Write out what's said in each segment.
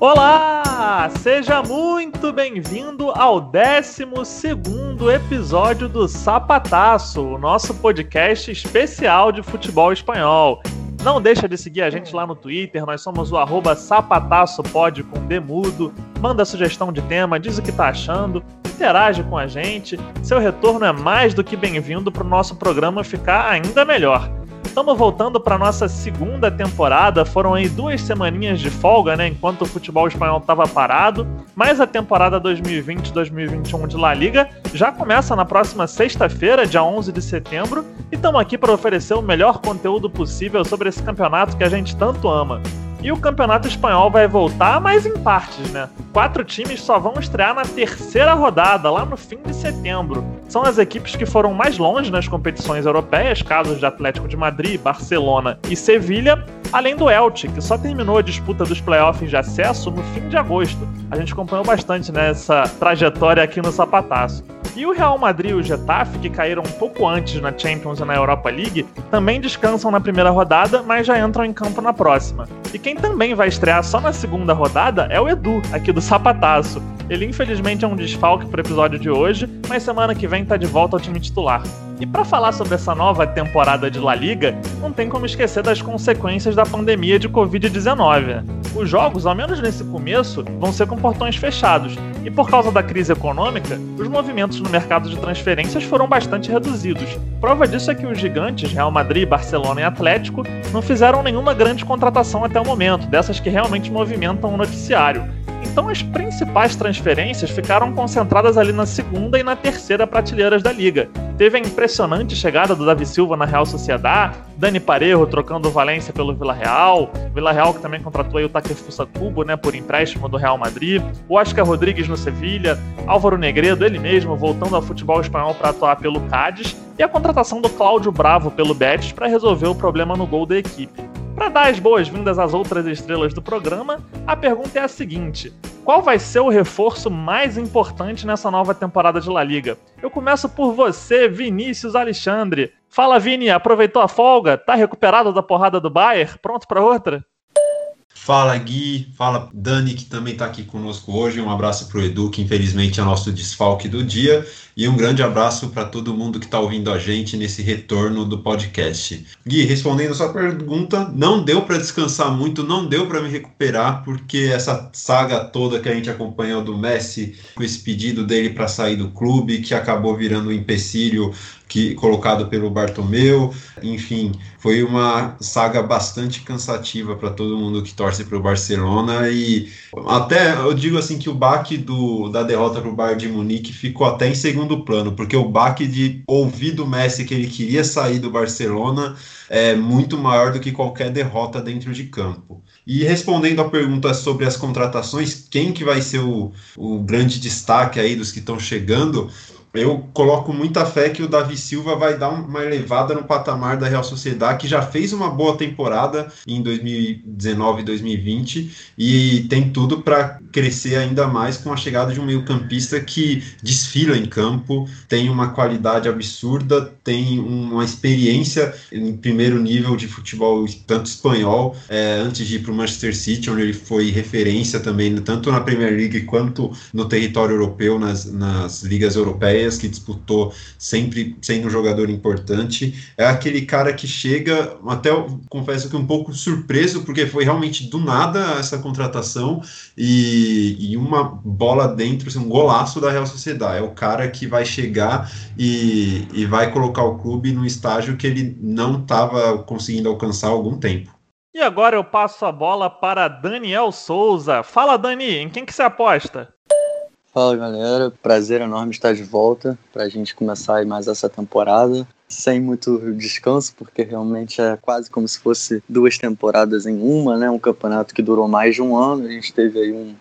Olá! Seja muito bem-vindo ao 12 episódio do Sapataço, o nosso podcast especial de futebol espanhol. Não deixa de seguir a gente lá no Twitter, nós somos o arroba sapataçopod com demudo. Manda sugestão de tema, diz o que tá achando, interage com a gente. Seu retorno é mais do que bem-vindo para o nosso programa ficar ainda melhor. Estamos voltando para nossa segunda temporada. Foram aí duas semaninhas de folga, né? Enquanto o futebol espanhol estava parado. Mas a temporada 2020-2021 de La Liga já começa na próxima sexta-feira, dia 11 de setembro. E estamos aqui para oferecer o melhor conteúdo possível sobre esse campeonato que a gente tanto ama. E o Campeonato Espanhol vai voltar, mas em partes, né? Quatro times só vão estrear na terceira rodada, lá no fim de setembro. São as equipes que foram mais longe nas competições europeias, casos de Atlético de Madrid, Barcelona e Sevilha, além do Elche, que só terminou a disputa dos playoffs de acesso no fim de agosto. A gente acompanhou bastante nessa né, trajetória aqui no Sapataço. E o Real Madrid e o Getafe, que caíram um pouco antes na Champions e na Europa League, também descansam na primeira rodada, mas já entram em campo na próxima. E quem também vai estrear só na segunda rodada é o Edu, aqui do Sapataço. Ele infelizmente é um desfalque para o episódio de hoje, mas semana que vem tá de volta ao time titular. E para falar sobre essa nova temporada de La Liga, não tem como esquecer das consequências da pandemia de Covid-19. Os jogos, ao menos nesse começo, vão ser com portões fechados, e por causa da crise econômica, os movimentos no mercado de transferências foram bastante reduzidos. Prova disso é que os gigantes Real Madrid, Barcelona e Atlético não fizeram nenhuma grande contratação até o momento, dessas que realmente movimentam o noticiário. Então as principais transferências ficaram concentradas ali na segunda e na terceira prateleiras da liga. Teve a impressionante chegada do Davi Silva na Real Sociedade, Dani Parejo trocando o Valência pelo Vila Real, Vila Real que também contratou o Takefusa Cubo, né, por empréstimo do Real Madrid, o Oscar Rodrigues no Sevilha, Álvaro Negredo, ele mesmo voltando ao futebol espanhol para atuar pelo Cádiz, e a contratação do Cláudio Bravo pelo Betis para resolver o problema no gol da equipe. Para dar as boas-vindas às outras estrelas do programa, a pergunta é a seguinte: qual vai ser o reforço mais importante nessa nova temporada de La Liga? Eu começo por você, Vinícius Alexandre. Fala, Vini, aproveitou a folga? Tá recuperado da porrada do Bayern? Pronto para outra? Fala Gui, fala Dani, que também está aqui conosco hoje. Um abraço para o Edu, que infelizmente é nosso desfalque do dia. E um grande abraço para todo mundo que está ouvindo a gente nesse retorno do podcast. Gui, respondendo a sua pergunta, não deu para descansar muito, não deu para me recuperar, porque essa saga toda que a gente acompanhou do Messi, com esse pedido dele para sair do clube, que acabou virando um empecilho que colocado pelo Bartomeu. Enfim, foi uma saga bastante cansativa para todo mundo que torce para o Barcelona e até eu digo assim que o baque do, da derrota para o Bayern de Munique ficou até em segundo plano, porque o baque de ouvir do Messi que ele queria sair do Barcelona é muito maior do que qualquer derrota dentro de campo. E respondendo à pergunta sobre as contratações, quem que vai ser o, o grande destaque aí dos que estão chegando? Eu coloco muita fé que o Davi Silva vai dar uma elevada no patamar da Real Sociedade, que já fez uma boa temporada em 2019 e 2020 e tem tudo para crescer ainda mais com a chegada de um meio-campista que desfila em campo, tem uma qualidade absurda, tem uma experiência em primeiro nível de futebol, tanto espanhol, é, antes de ir para o Manchester City, onde ele foi referência também, tanto na Premier League quanto no território europeu, nas, nas ligas europeias que disputou sempre sendo um jogador importante. É aquele cara que chega, até confesso que um pouco surpreso, porque foi realmente do nada essa contratação e, e uma bola dentro, assim, um golaço da Real Sociedade. É o cara que vai chegar e, e vai colocar o clube no estágio que ele não estava conseguindo alcançar há algum tempo. E agora eu passo a bola para Daniel Souza. Fala, Dani, em quem que você aposta? Fala galera, prazer enorme estar de volta para a gente começar mais essa temporada sem muito descanso, porque realmente é quase como se fosse duas temporadas em uma, né? Um campeonato que durou mais de um ano, a gente teve aí um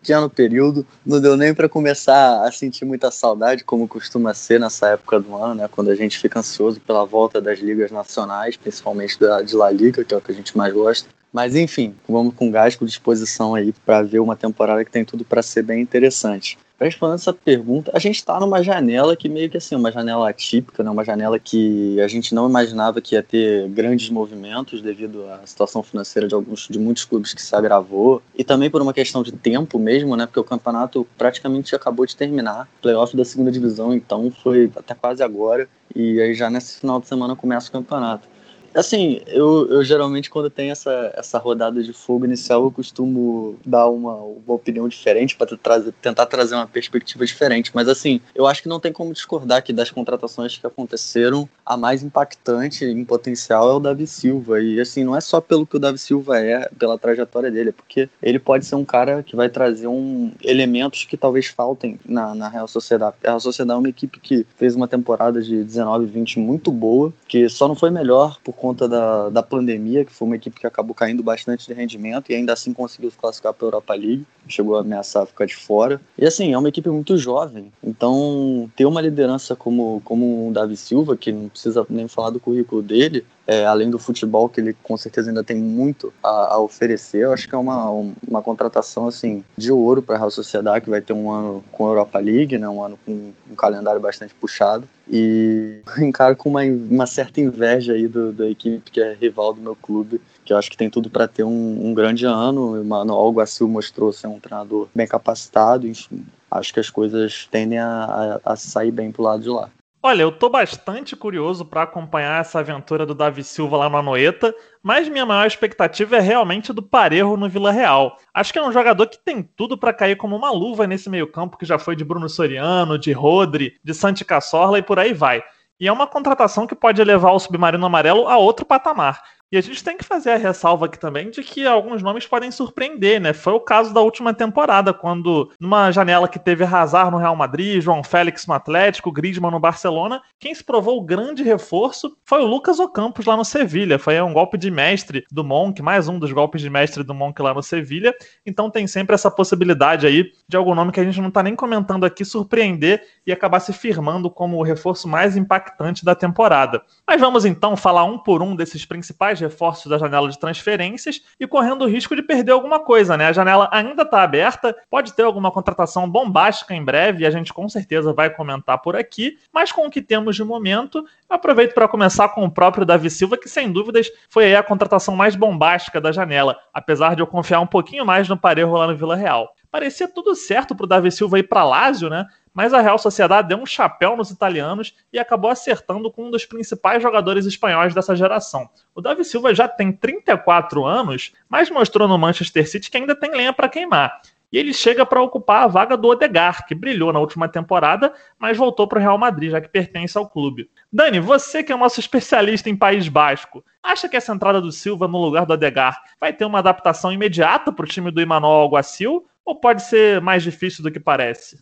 pequeno período, não deu nem para começar a sentir muita saudade, como costuma ser nessa época do ano, né? Quando a gente fica ansioso pela volta das ligas nacionais, principalmente da de La Liga, que é o que a gente mais gosta. Mas enfim, vamos com gás, com disposição aí para ver uma temporada que tem tudo para ser bem interessante. responder essa pergunta, a gente está numa janela que meio que assim, uma janela atípica, né? uma janela que a gente não imaginava que ia ter grandes movimentos devido à situação financeira de alguns de muitos clubes que se agravou e também por uma questão de tempo mesmo, né? Porque o campeonato praticamente acabou de terminar, playoff da segunda divisão, então foi até quase agora e aí já nesse final de semana começa o campeonato. Assim, eu, eu geralmente quando tem essa, essa rodada de fogo inicial, eu costumo dar uma, uma opinião diferente para tentar trazer uma perspectiva diferente. Mas assim, eu acho que não tem como discordar que das contratações que aconteceram, a mais impactante em potencial é o Davi Silva. E assim, não é só pelo que o Davi Silva é, pela trajetória dele, é porque ele pode ser um cara que vai trazer um, elementos que talvez faltem na, na Real Sociedade. A Real Sociedade é uma equipe que fez uma temporada de 19 20 muito boa, que só não foi melhor por conta da, da pandemia, que foi uma equipe que acabou caindo bastante de rendimento e ainda assim conseguiu se classificar para a Europa League, chegou a ameaçar ficar de fora. E assim, é uma equipe muito jovem, então ter uma liderança como, como o Davi Silva, que não precisa nem falar do currículo dele, é, além do futebol, que ele com certeza ainda tem muito a, a oferecer, eu acho que é uma, uma contratação assim de ouro para a Real Sociedade, que vai ter um ano com a Europa League, né, um ano com um calendário bastante puxado. E encaro com uma, uma certa inveja aí do, da equipe que é rival do meu clube, que eu acho que tem tudo para ter um, um, grande ano. O Manuel Guacil mostrou ser um treinador bem capacitado, enfim. Acho que as coisas tendem a, a, a sair bem pro lado de lá. Olha, eu tô bastante curioso para acompanhar essa aventura do Davi Silva lá no Anoeta, mas minha maior expectativa é realmente do Parejo no Vila Real. Acho que é um jogador que tem tudo para cair como uma luva nesse meio-campo que já foi de Bruno Soriano, de Rodri, de Santi Cazorla e por aí vai. E é uma contratação que pode levar o Submarino Amarelo a outro patamar. E a gente tem que fazer a ressalva aqui também de que alguns nomes podem surpreender, né? Foi o caso da última temporada, quando numa janela que teve Hazard no Real Madrid, João Félix no Atlético, Griezmann no Barcelona, quem se provou o grande reforço foi o Lucas Ocampos lá no Sevilha. Foi um golpe de mestre do Monk, mais um dos golpes de mestre do Monk lá no Sevilha. Então tem sempre essa possibilidade aí de algum nome que a gente não tá nem comentando aqui surpreender e acabar se firmando como o reforço mais impactante da temporada. Mas vamos então falar um por um desses principais reforços da janela de transferências e correndo o risco de perder alguma coisa, né? A janela ainda está aberta, pode ter alguma contratação bombástica em breve e a gente com certeza vai comentar por aqui, mas com o que temos de momento, aproveito para começar com o próprio Davi Silva, que sem dúvidas foi a contratação mais bombástica da janela, apesar de eu confiar um pouquinho mais no Parejo lá no Vila Real. Parecia tudo certo para o Davi Silva ir para Lazio, né? mas a Real Sociedade deu um chapéu nos italianos e acabou acertando com um dos principais jogadores espanhóis dessa geração. O Davi Silva já tem 34 anos, mas mostrou no Manchester City que ainda tem lenha para queimar. E ele chega para ocupar a vaga do Odegar, que brilhou na última temporada, mas voltou para o Real Madrid, já que pertence ao clube. Dani, você que é o nosso especialista em País Basco, acha que essa entrada do Silva no lugar do Odegar vai ter uma adaptação imediata para o time do Emmanuel Alguacil ou pode ser mais difícil do que parece?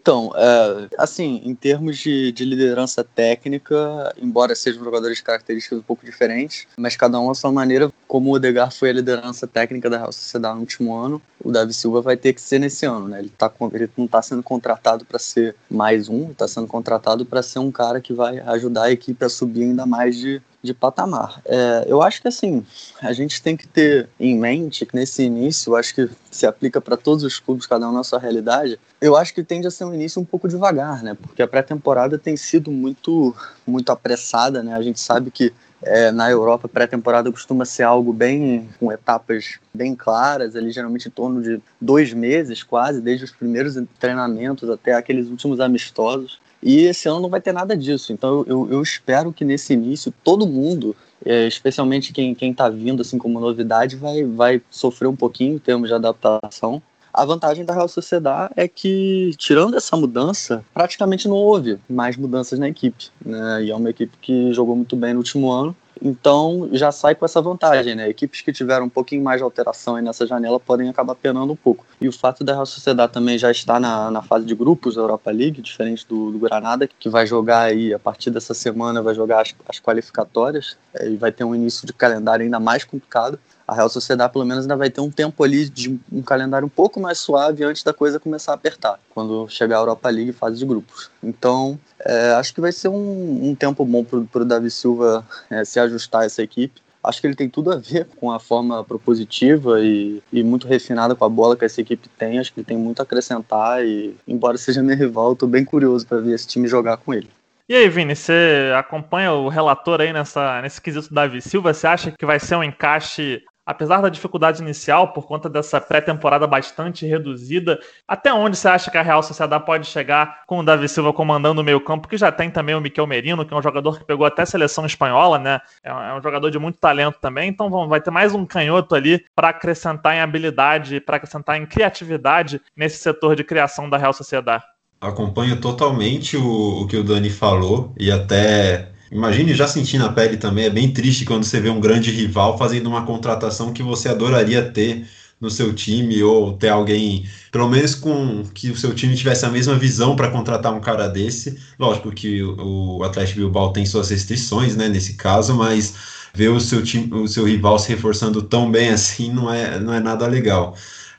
Então, é, assim, em termos de, de, liderança técnica, embora sejam jogadores de características um pouco diferentes, mas cada um à sua maneira, como o Odegar foi a liderança técnica da Real Sociedade no último ano, o Davi Silva vai ter que ser nesse ano, né? Ele, tá, ele não está sendo contratado para ser mais um, está sendo contratado para ser um cara que vai ajudar a equipe a subir ainda mais de, de patamar. É, eu acho que assim, a gente tem que ter em mente que nesse início, eu acho que se aplica para todos os clubes, cada um na sua realidade, eu acho que tende a ser um início um pouco devagar, né? Porque a pré-temporada tem sido muito, muito apressada, né? A gente sabe que é, na Europa, pré-temporada costuma ser algo bem com etapas bem claras, ali geralmente em torno de dois meses quase, desde os primeiros treinamentos até aqueles últimos amistosos. E esse ano não vai ter nada disso. Então eu, eu espero que nesse início todo mundo, é, especialmente quem está vindo assim como novidade, vai, vai sofrer um pouquinho em termos de adaptação. A vantagem da Real Sociedade é que, tirando essa mudança, praticamente não houve mais mudanças na equipe. Né? E é uma equipe que jogou muito bem no último ano então já sai com essa vantagem, né? Equipes que tiveram um pouquinho mais de alteração nessa janela podem acabar penando um pouco. E o fato da Real Sociedade também já estar na, na fase de grupos da Europa League, diferente do, do Granada, que vai jogar aí a partir dessa semana, vai jogar as, as qualificatórias é, e vai ter um início de calendário ainda mais complicado a Real Sociedade pelo menos ainda vai ter um tempo ali de um calendário um pouco mais suave antes da coisa começar a apertar, quando chegar a Europa League fase de grupos. Então, é, acho que vai ser um, um tempo bom para o Davi Silva é, se ajustar a essa equipe. Acho que ele tem tudo a ver com a forma propositiva e, e muito refinada com a bola que essa equipe tem. Acho que ele tem muito a acrescentar e, embora seja meu rival, estou bem curioso para ver esse time jogar com ele. E aí, Vini, você acompanha o relator aí nessa, nesse quesito Davi Silva? Você acha que vai ser um encaixe apesar da dificuldade inicial, por conta dessa pré-temporada bastante reduzida, até onde você acha que a Real Sociedade pode chegar com o Davi Silva comandando o meio-campo, que já tem também o Miquel Merino, que é um jogador que pegou até a seleção espanhola, né? É um é jogador de muito talento também, então vai ter mais um canhoto ali para acrescentar em habilidade, para acrescentar em criatividade nesse setor de criação da Real Sociedade. Acompanho totalmente o, o que o Dani falou e até Imagine já sentir na pele também, é bem triste quando você vê um grande rival fazendo uma contratação que você adoraria ter no seu time ou ter alguém, pelo menos com que o seu time tivesse a mesma visão para contratar um cara desse. Lógico que o Atlético Bilbao tem suas restrições, né, nesse caso, mas ver o seu time, o seu rival se reforçando tão bem assim não é, não é nada legal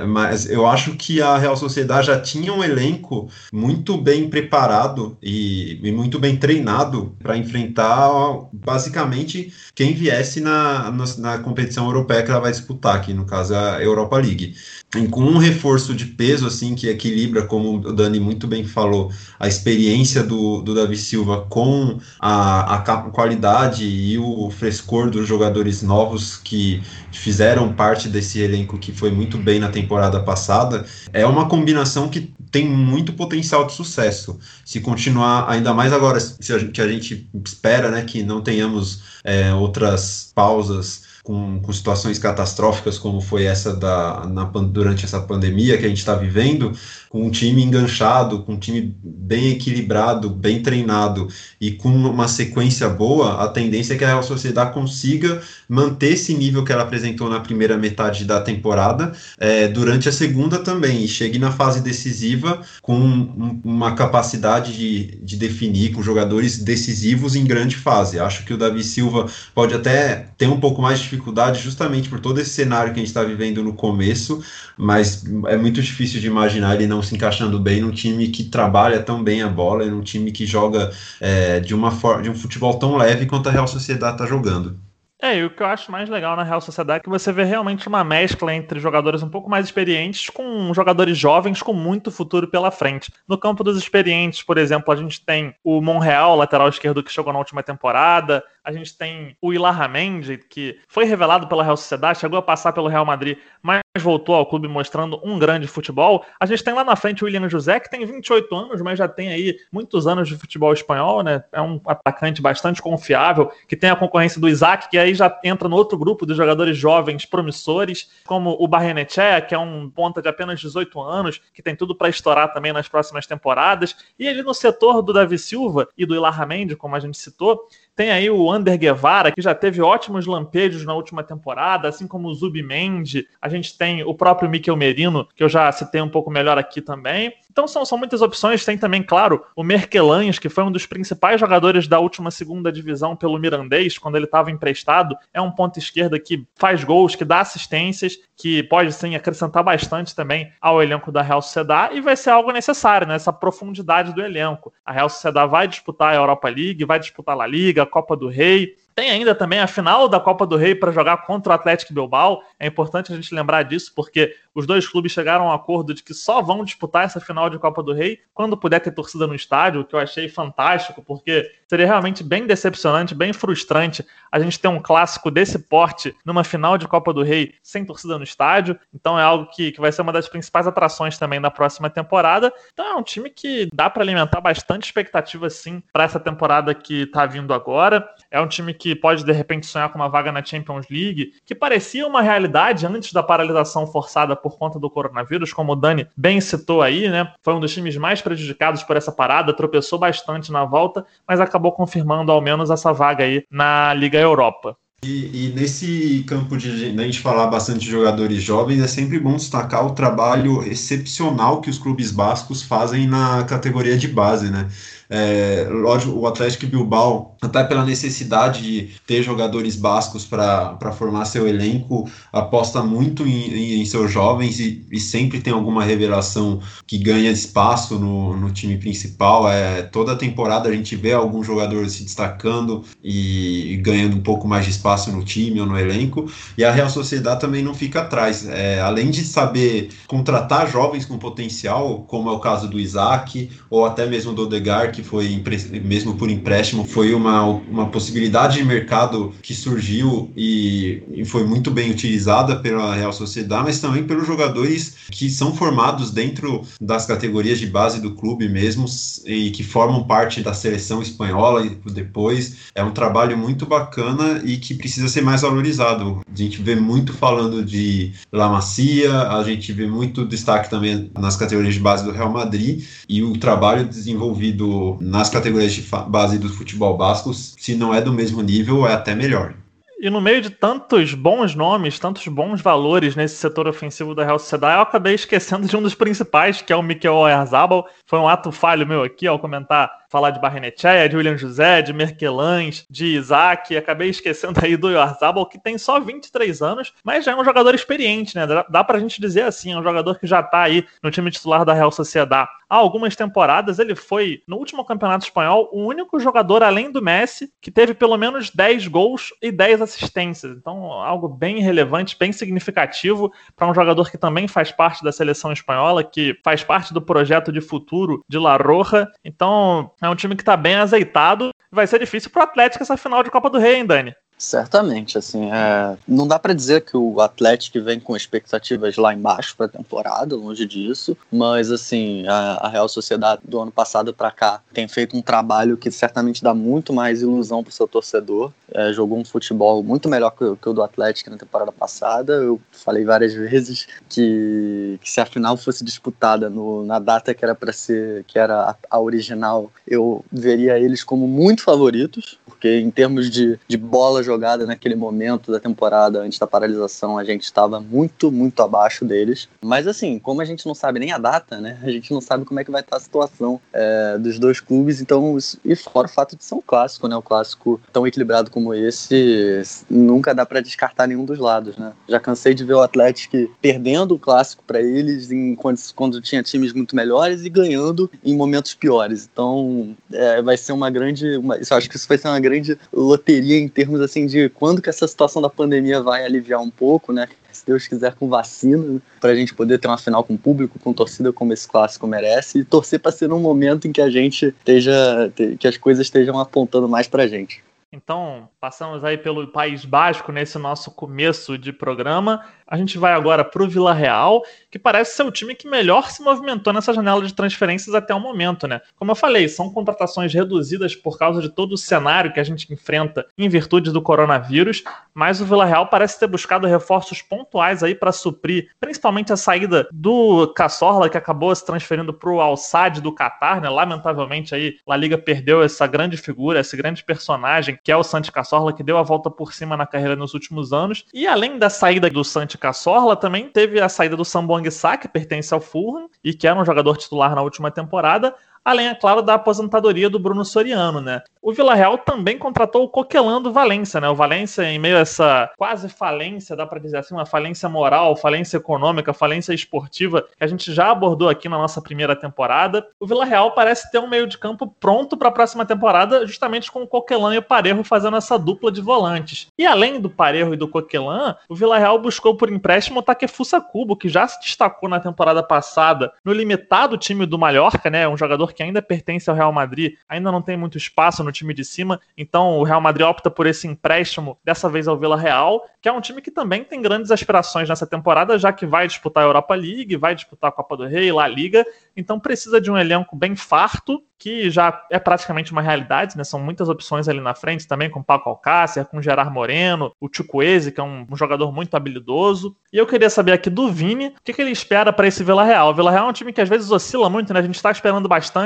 mas eu acho que a Real Sociedade já tinha um elenco muito bem preparado e, e muito bem treinado para enfrentar basicamente quem viesse na, na, na, competição europeia que ela vai disputar, aqui no caso a Europa League. E com um reforço de peso assim que equilibra, como o Dani muito bem falou, a experiência do, do Davi Silva com a, a qualidade e o frescor dos jogadores novos que fizeram parte desse elenco que foi muito bem na temporada passada, é uma combinação que tem muito potencial de sucesso. Se continuar, ainda mais agora se a, que a gente espera né, que não tenhamos é, outras pausas com, com situações catastróficas como foi essa da, na, durante essa pandemia que a gente está vivendo, com um time enganchado, com um time bem equilibrado, bem treinado e com uma sequência boa, a tendência é que a Real Sociedade consiga manter esse nível que ela apresentou na primeira metade da temporada é, durante a segunda também e chegue na fase decisiva com um, uma capacidade de, de definir com jogadores decisivos em grande fase. Acho que o Davi Silva pode até ter um pouco mais de dificuldade justamente por todo esse cenário que a gente está vivendo no começo, mas é muito difícil de imaginar ele não se encaixando bem num time que trabalha tão bem a bola, num time que joga é, de uma de um futebol tão leve quanto a Real Sociedade está jogando. É, e o que eu acho mais legal na Real Sociedade é que você vê realmente uma mescla entre jogadores um pouco mais experientes com jogadores jovens com muito futuro pela frente. No campo dos experientes, por exemplo, a gente tem o Monreal, lateral esquerdo que chegou na última temporada, a gente tem o Ilarramendi, que foi revelado pela Real Sociedade, chegou a passar pelo Real Madrid, mas voltou ao clube mostrando um grande futebol. A gente tem lá na frente o William José, que tem 28 anos, mas já tem aí muitos anos de futebol espanhol, né? É um atacante bastante confiável, que tem a concorrência do Isaac, que aí já entra no outro grupo de jogadores jovens promissores, como o Barrenechea, que é um ponta de apenas 18 anos, que tem tudo para estourar também nas próximas temporadas. E ele no setor do Davi Silva e do Ilarramendi, como a gente citou, tem aí o Ander Guevara, que já teve ótimos lampejos na última temporada, assim como o Zubimendi. A gente tem o próprio Miquel Merino, que eu já citei um pouco melhor aqui também. Então são, são muitas opções. Tem também, claro, o Merkelanhos, que foi um dos principais jogadores da última segunda divisão pelo Mirandês, quando ele estava emprestado. É um ponto esquerda que faz gols, que dá assistências, que pode sim acrescentar bastante também ao elenco da Real Sociedade e vai ser algo necessário, né? Essa profundidade do elenco. A Real Sociedade vai disputar a Europa League, vai disputar a La Liga, a Copa do Rei. Tem ainda também a final da Copa do Rei para jogar contra o Atlético Bilbao. É importante a gente lembrar disso, porque os dois clubes chegaram a um acordo de que só vão disputar essa final de Copa do Rei quando puder ter torcida no estádio, o que eu achei fantástico, porque seria realmente bem decepcionante, bem frustrante a gente ter um clássico desse porte numa final de Copa do Rei sem torcida no estádio. Então é algo que, que vai ser uma das principais atrações também da próxima temporada. Então é um time que dá para alimentar bastante expectativa sim para essa temporada que está vindo agora. É um time que pode de repente sonhar com uma vaga na Champions League, que parecia uma realidade antes da paralisação forçada por conta do coronavírus, como o Dani bem citou aí, né? Foi um dos times mais prejudicados por essa parada, tropeçou bastante na volta, mas acabou confirmando ao menos essa vaga aí na Liga Europa. E, e, nesse campo de, a gente falar bastante de jogadores jovens, é sempre bom destacar o trabalho excepcional que os clubes bascos fazem na categoria de base, né? É, lógico, o Atlético Bilbao, até pela necessidade de ter jogadores bascos para formar seu elenco, aposta muito em, em seus jovens e, e, sempre tem alguma revelação que ganha espaço no, no time principal. É, toda temporada a gente vê algum jogador se destacando e, e ganhando um pouco mais de espaço no time ou no elenco. E a Real Sociedade também não fica atrás. É, além de saber contratar jovens com potencial, como é o caso do Isaac, ou até mesmo do Odegar, que foi mesmo por empréstimo, foi uma, uma possibilidade de mercado que surgiu e, e foi muito bem utilizada pela Real Sociedade, mas também pelos jogadores que são formados dentro das categorias de base do clube mesmo e que formam parte da seleção espanhola depois. É um trabalho muito bacana e que precisa ser mais valorizado. A gente vê muito falando de La Macia, a gente vê muito destaque também nas categorias de base do Real Madrid e o trabalho desenvolvido nas categorias de base do futebol basco, se não é do mesmo nível, é até melhor. E no meio de tantos bons nomes, tantos bons valores nesse setor ofensivo da Real Sociedade, eu acabei esquecendo de um dos principais, que é o Mikel Oyarzabal. Foi um ato falho meu aqui ao comentar falar de Barrenechea, de William José, de Merkelães, de Isaac, acabei esquecendo aí do Yarzabal, que tem só 23 anos, mas já é um jogador experiente, né? Dá, dá pra gente dizer assim, é um jogador que já tá aí no time titular da Real Sociedade há algumas temporadas. Ele foi, no último campeonato espanhol, o único jogador, além do Messi, que teve pelo menos 10 gols e 10 assistências. Então, algo bem relevante, bem significativo para um jogador que também faz parte da seleção espanhola, que faz parte do projeto de futuro de La Roja. Então, é um time que está bem azeitado. Vai ser difícil pro Atlético essa final de Copa do Rei, hein, Dani? Certamente, assim, é... não dá para dizer que o Atlético vem com expectativas lá embaixo para a temporada, longe disso, mas assim, a, Real Sociedade do ano passado para cá tem feito um trabalho que certamente dá muito mais ilusão para o seu torcedor. É, jogou um futebol muito melhor que, que, o do Atlético na temporada passada. Eu falei várias vezes que, que se a final fosse disputada no, na data que era para ser, que era a, a original, eu veria eles como muito favoritos, porque em termos de, de bola jogada naquele momento da temporada, antes da paralisação, a gente estava muito, muito abaixo deles. Mas assim, como a gente não sabe nem a data, né? A gente não sabe como é que vai estar a situação é, dos dois clubes, então, e fora o fato de ser um clássico, né? Um clássico tão equilibrado como esse, nunca dá para descartar nenhum dos lados, né? Já cansei de ver o Atlético perdendo o clássico para eles em, quando, quando tinha times muito melhores e ganhando em momentos piores. Então, é, vai ser uma grande, uma, isso, acho que isso vai ser uma grande loteria em termos assim de quando que essa situação da pandemia vai aliviar um pouco, né? Se Deus quiser, com vacina, né? para a gente poder ter uma final com público, com torcida como esse clássico merece, e torcer para ser num momento em que a gente esteja, que as coisas estejam apontando mais para a gente. Então, passamos aí pelo País Basco nesse nosso começo de programa. A gente vai agora para o Vila Real, que parece ser o time que melhor se movimentou nessa janela de transferências até o momento, né? Como eu falei, são contratações reduzidas por causa de todo o cenário que a gente enfrenta em virtude do coronavírus, mas o Vila Real parece ter buscado reforços pontuais aí para suprir, principalmente a saída do Cassorla, que acabou se transferindo para o Al-Sadd do Qatar, né? Lamentavelmente aí a Liga perdeu essa grande figura, esse grande personagem, que é o Santi Cassorla, que deu a volta por cima na carreira nos últimos anos. E além da saída do Santi Cassorla, também teve a saída do Sambong Sa, que pertence ao Fulham e que era um jogador titular na última temporada, além, é claro, da aposentadoria do Bruno Soriano, né? O Vila Real também contratou o Coquelin do Valência, né? O Valência, em meio a essa quase falência, dá para dizer assim, uma falência moral, falência econômica, falência esportiva, que a gente já abordou aqui na nossa primeira temporada. O Vila Real parece ter um meio de campo pronto para a próxima temporada, justamente com o Coquelin e o Parejo fazendo essa dupla de volantes. E além do Parejo e do Coquelin, o Vila Real buscou por empréstimo o Takefusa Kubo, que já se destacou na temporada passada no limitado time do Mallorca, né? Um jogador que ainda pertence ao Real Madrid, ainda não tem muito espaço no time de cima, então o Real Madrid opta por esse empréstimo, dessa vez ao Vila Real, que é um time que também tem grandes aspirações nessa temporada, já que vai disputar a Europa League, vai disputar a Copa do Rei, La Liga, então precisa de um elenco bem farto que já é praticamente uma realidade, né? São muitas opções ali na frente também, com Paco Alcácer, com Gerard Moreno, o Chukwueze, que é um, um, jogador muito habilidoso. E eu queria saber aqui do Vini, o que, que ele espera para esse Vila Real. O Vila Real é um time que às vezes oscila muito, né? A gente está esperando bastante,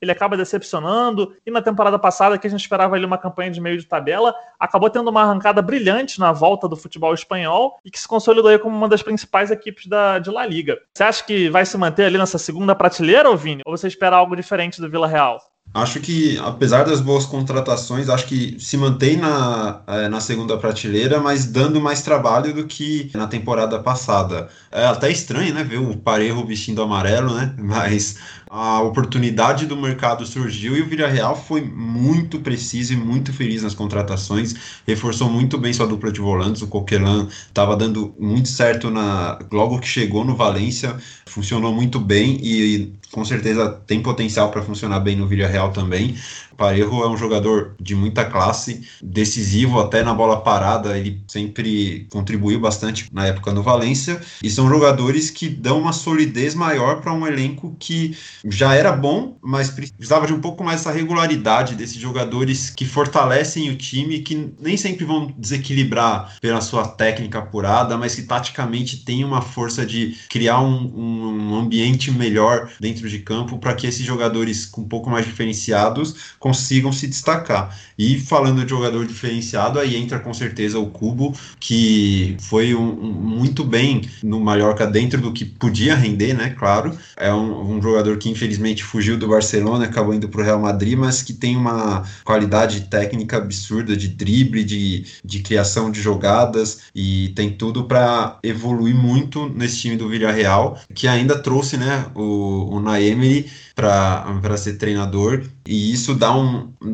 ele acaba decepcionando. E na temporada passada, que a gente esperava ali uma campanha de meio de tabela, acabou tendo uma arrancada brilhante na volta do futebol espanhol e que se consolidou aí como uma das principais equipes da, de La Liga. Você acha que vai se manter ali nessa segunda prateleira, ou Vini? Ou você espera algo diferente do Vila Real? Acho que, apesar das boas contratações, acho que se mantém na, é, na segunda prateleira, mas dando mais trabalho do que na temporada passada. É até estranho, né, ver o Parejo vestindo amarelo, né? Mas a oportunidade do mercado surgiu e o Villarreal foi muito preciso e muito feliz nas contratações, reforçou muito bem sua dupla de volantes, o Coquelin estava dando muito certo na logo que chegou no Valência, funcionou muito bem e com certeza tem potencial para funcionar bem no Villarreal também. Parejo é um jogador de muita classe, decisivo até na bola parada, ele sempre contribuiu bastante na época no Valência, e são jogadores que dão uma solidez maior para um elenco que já era bom, mas precisava de um pouco mais essa regularidade desses jogadores que fortalecem o time, que nem sempre vão desequilibrar pela sua técnica apurada, mas que taticamente tem uma força de criar um, um ambiente melhor dentro de campo para que esses jogadores com um pouco mais diferenciados consigam se destacar. E falando de jogador diferenciado, aí entra com certeza o Cubo, que foi um, um, muito bem no Mallorca dentro do que podia render, né? Claro. É um, um jogador que infelizmente fugiu do Barcelona, acabou indo para o Real Madrid, mas que tem uma qualidade técnica absurda de drible, de, de criação de jogadas e tem tudo para evoluir muito nesse time do Villarreal, que ainda trouxe né, o, o Naemery para ser treinador e isso dá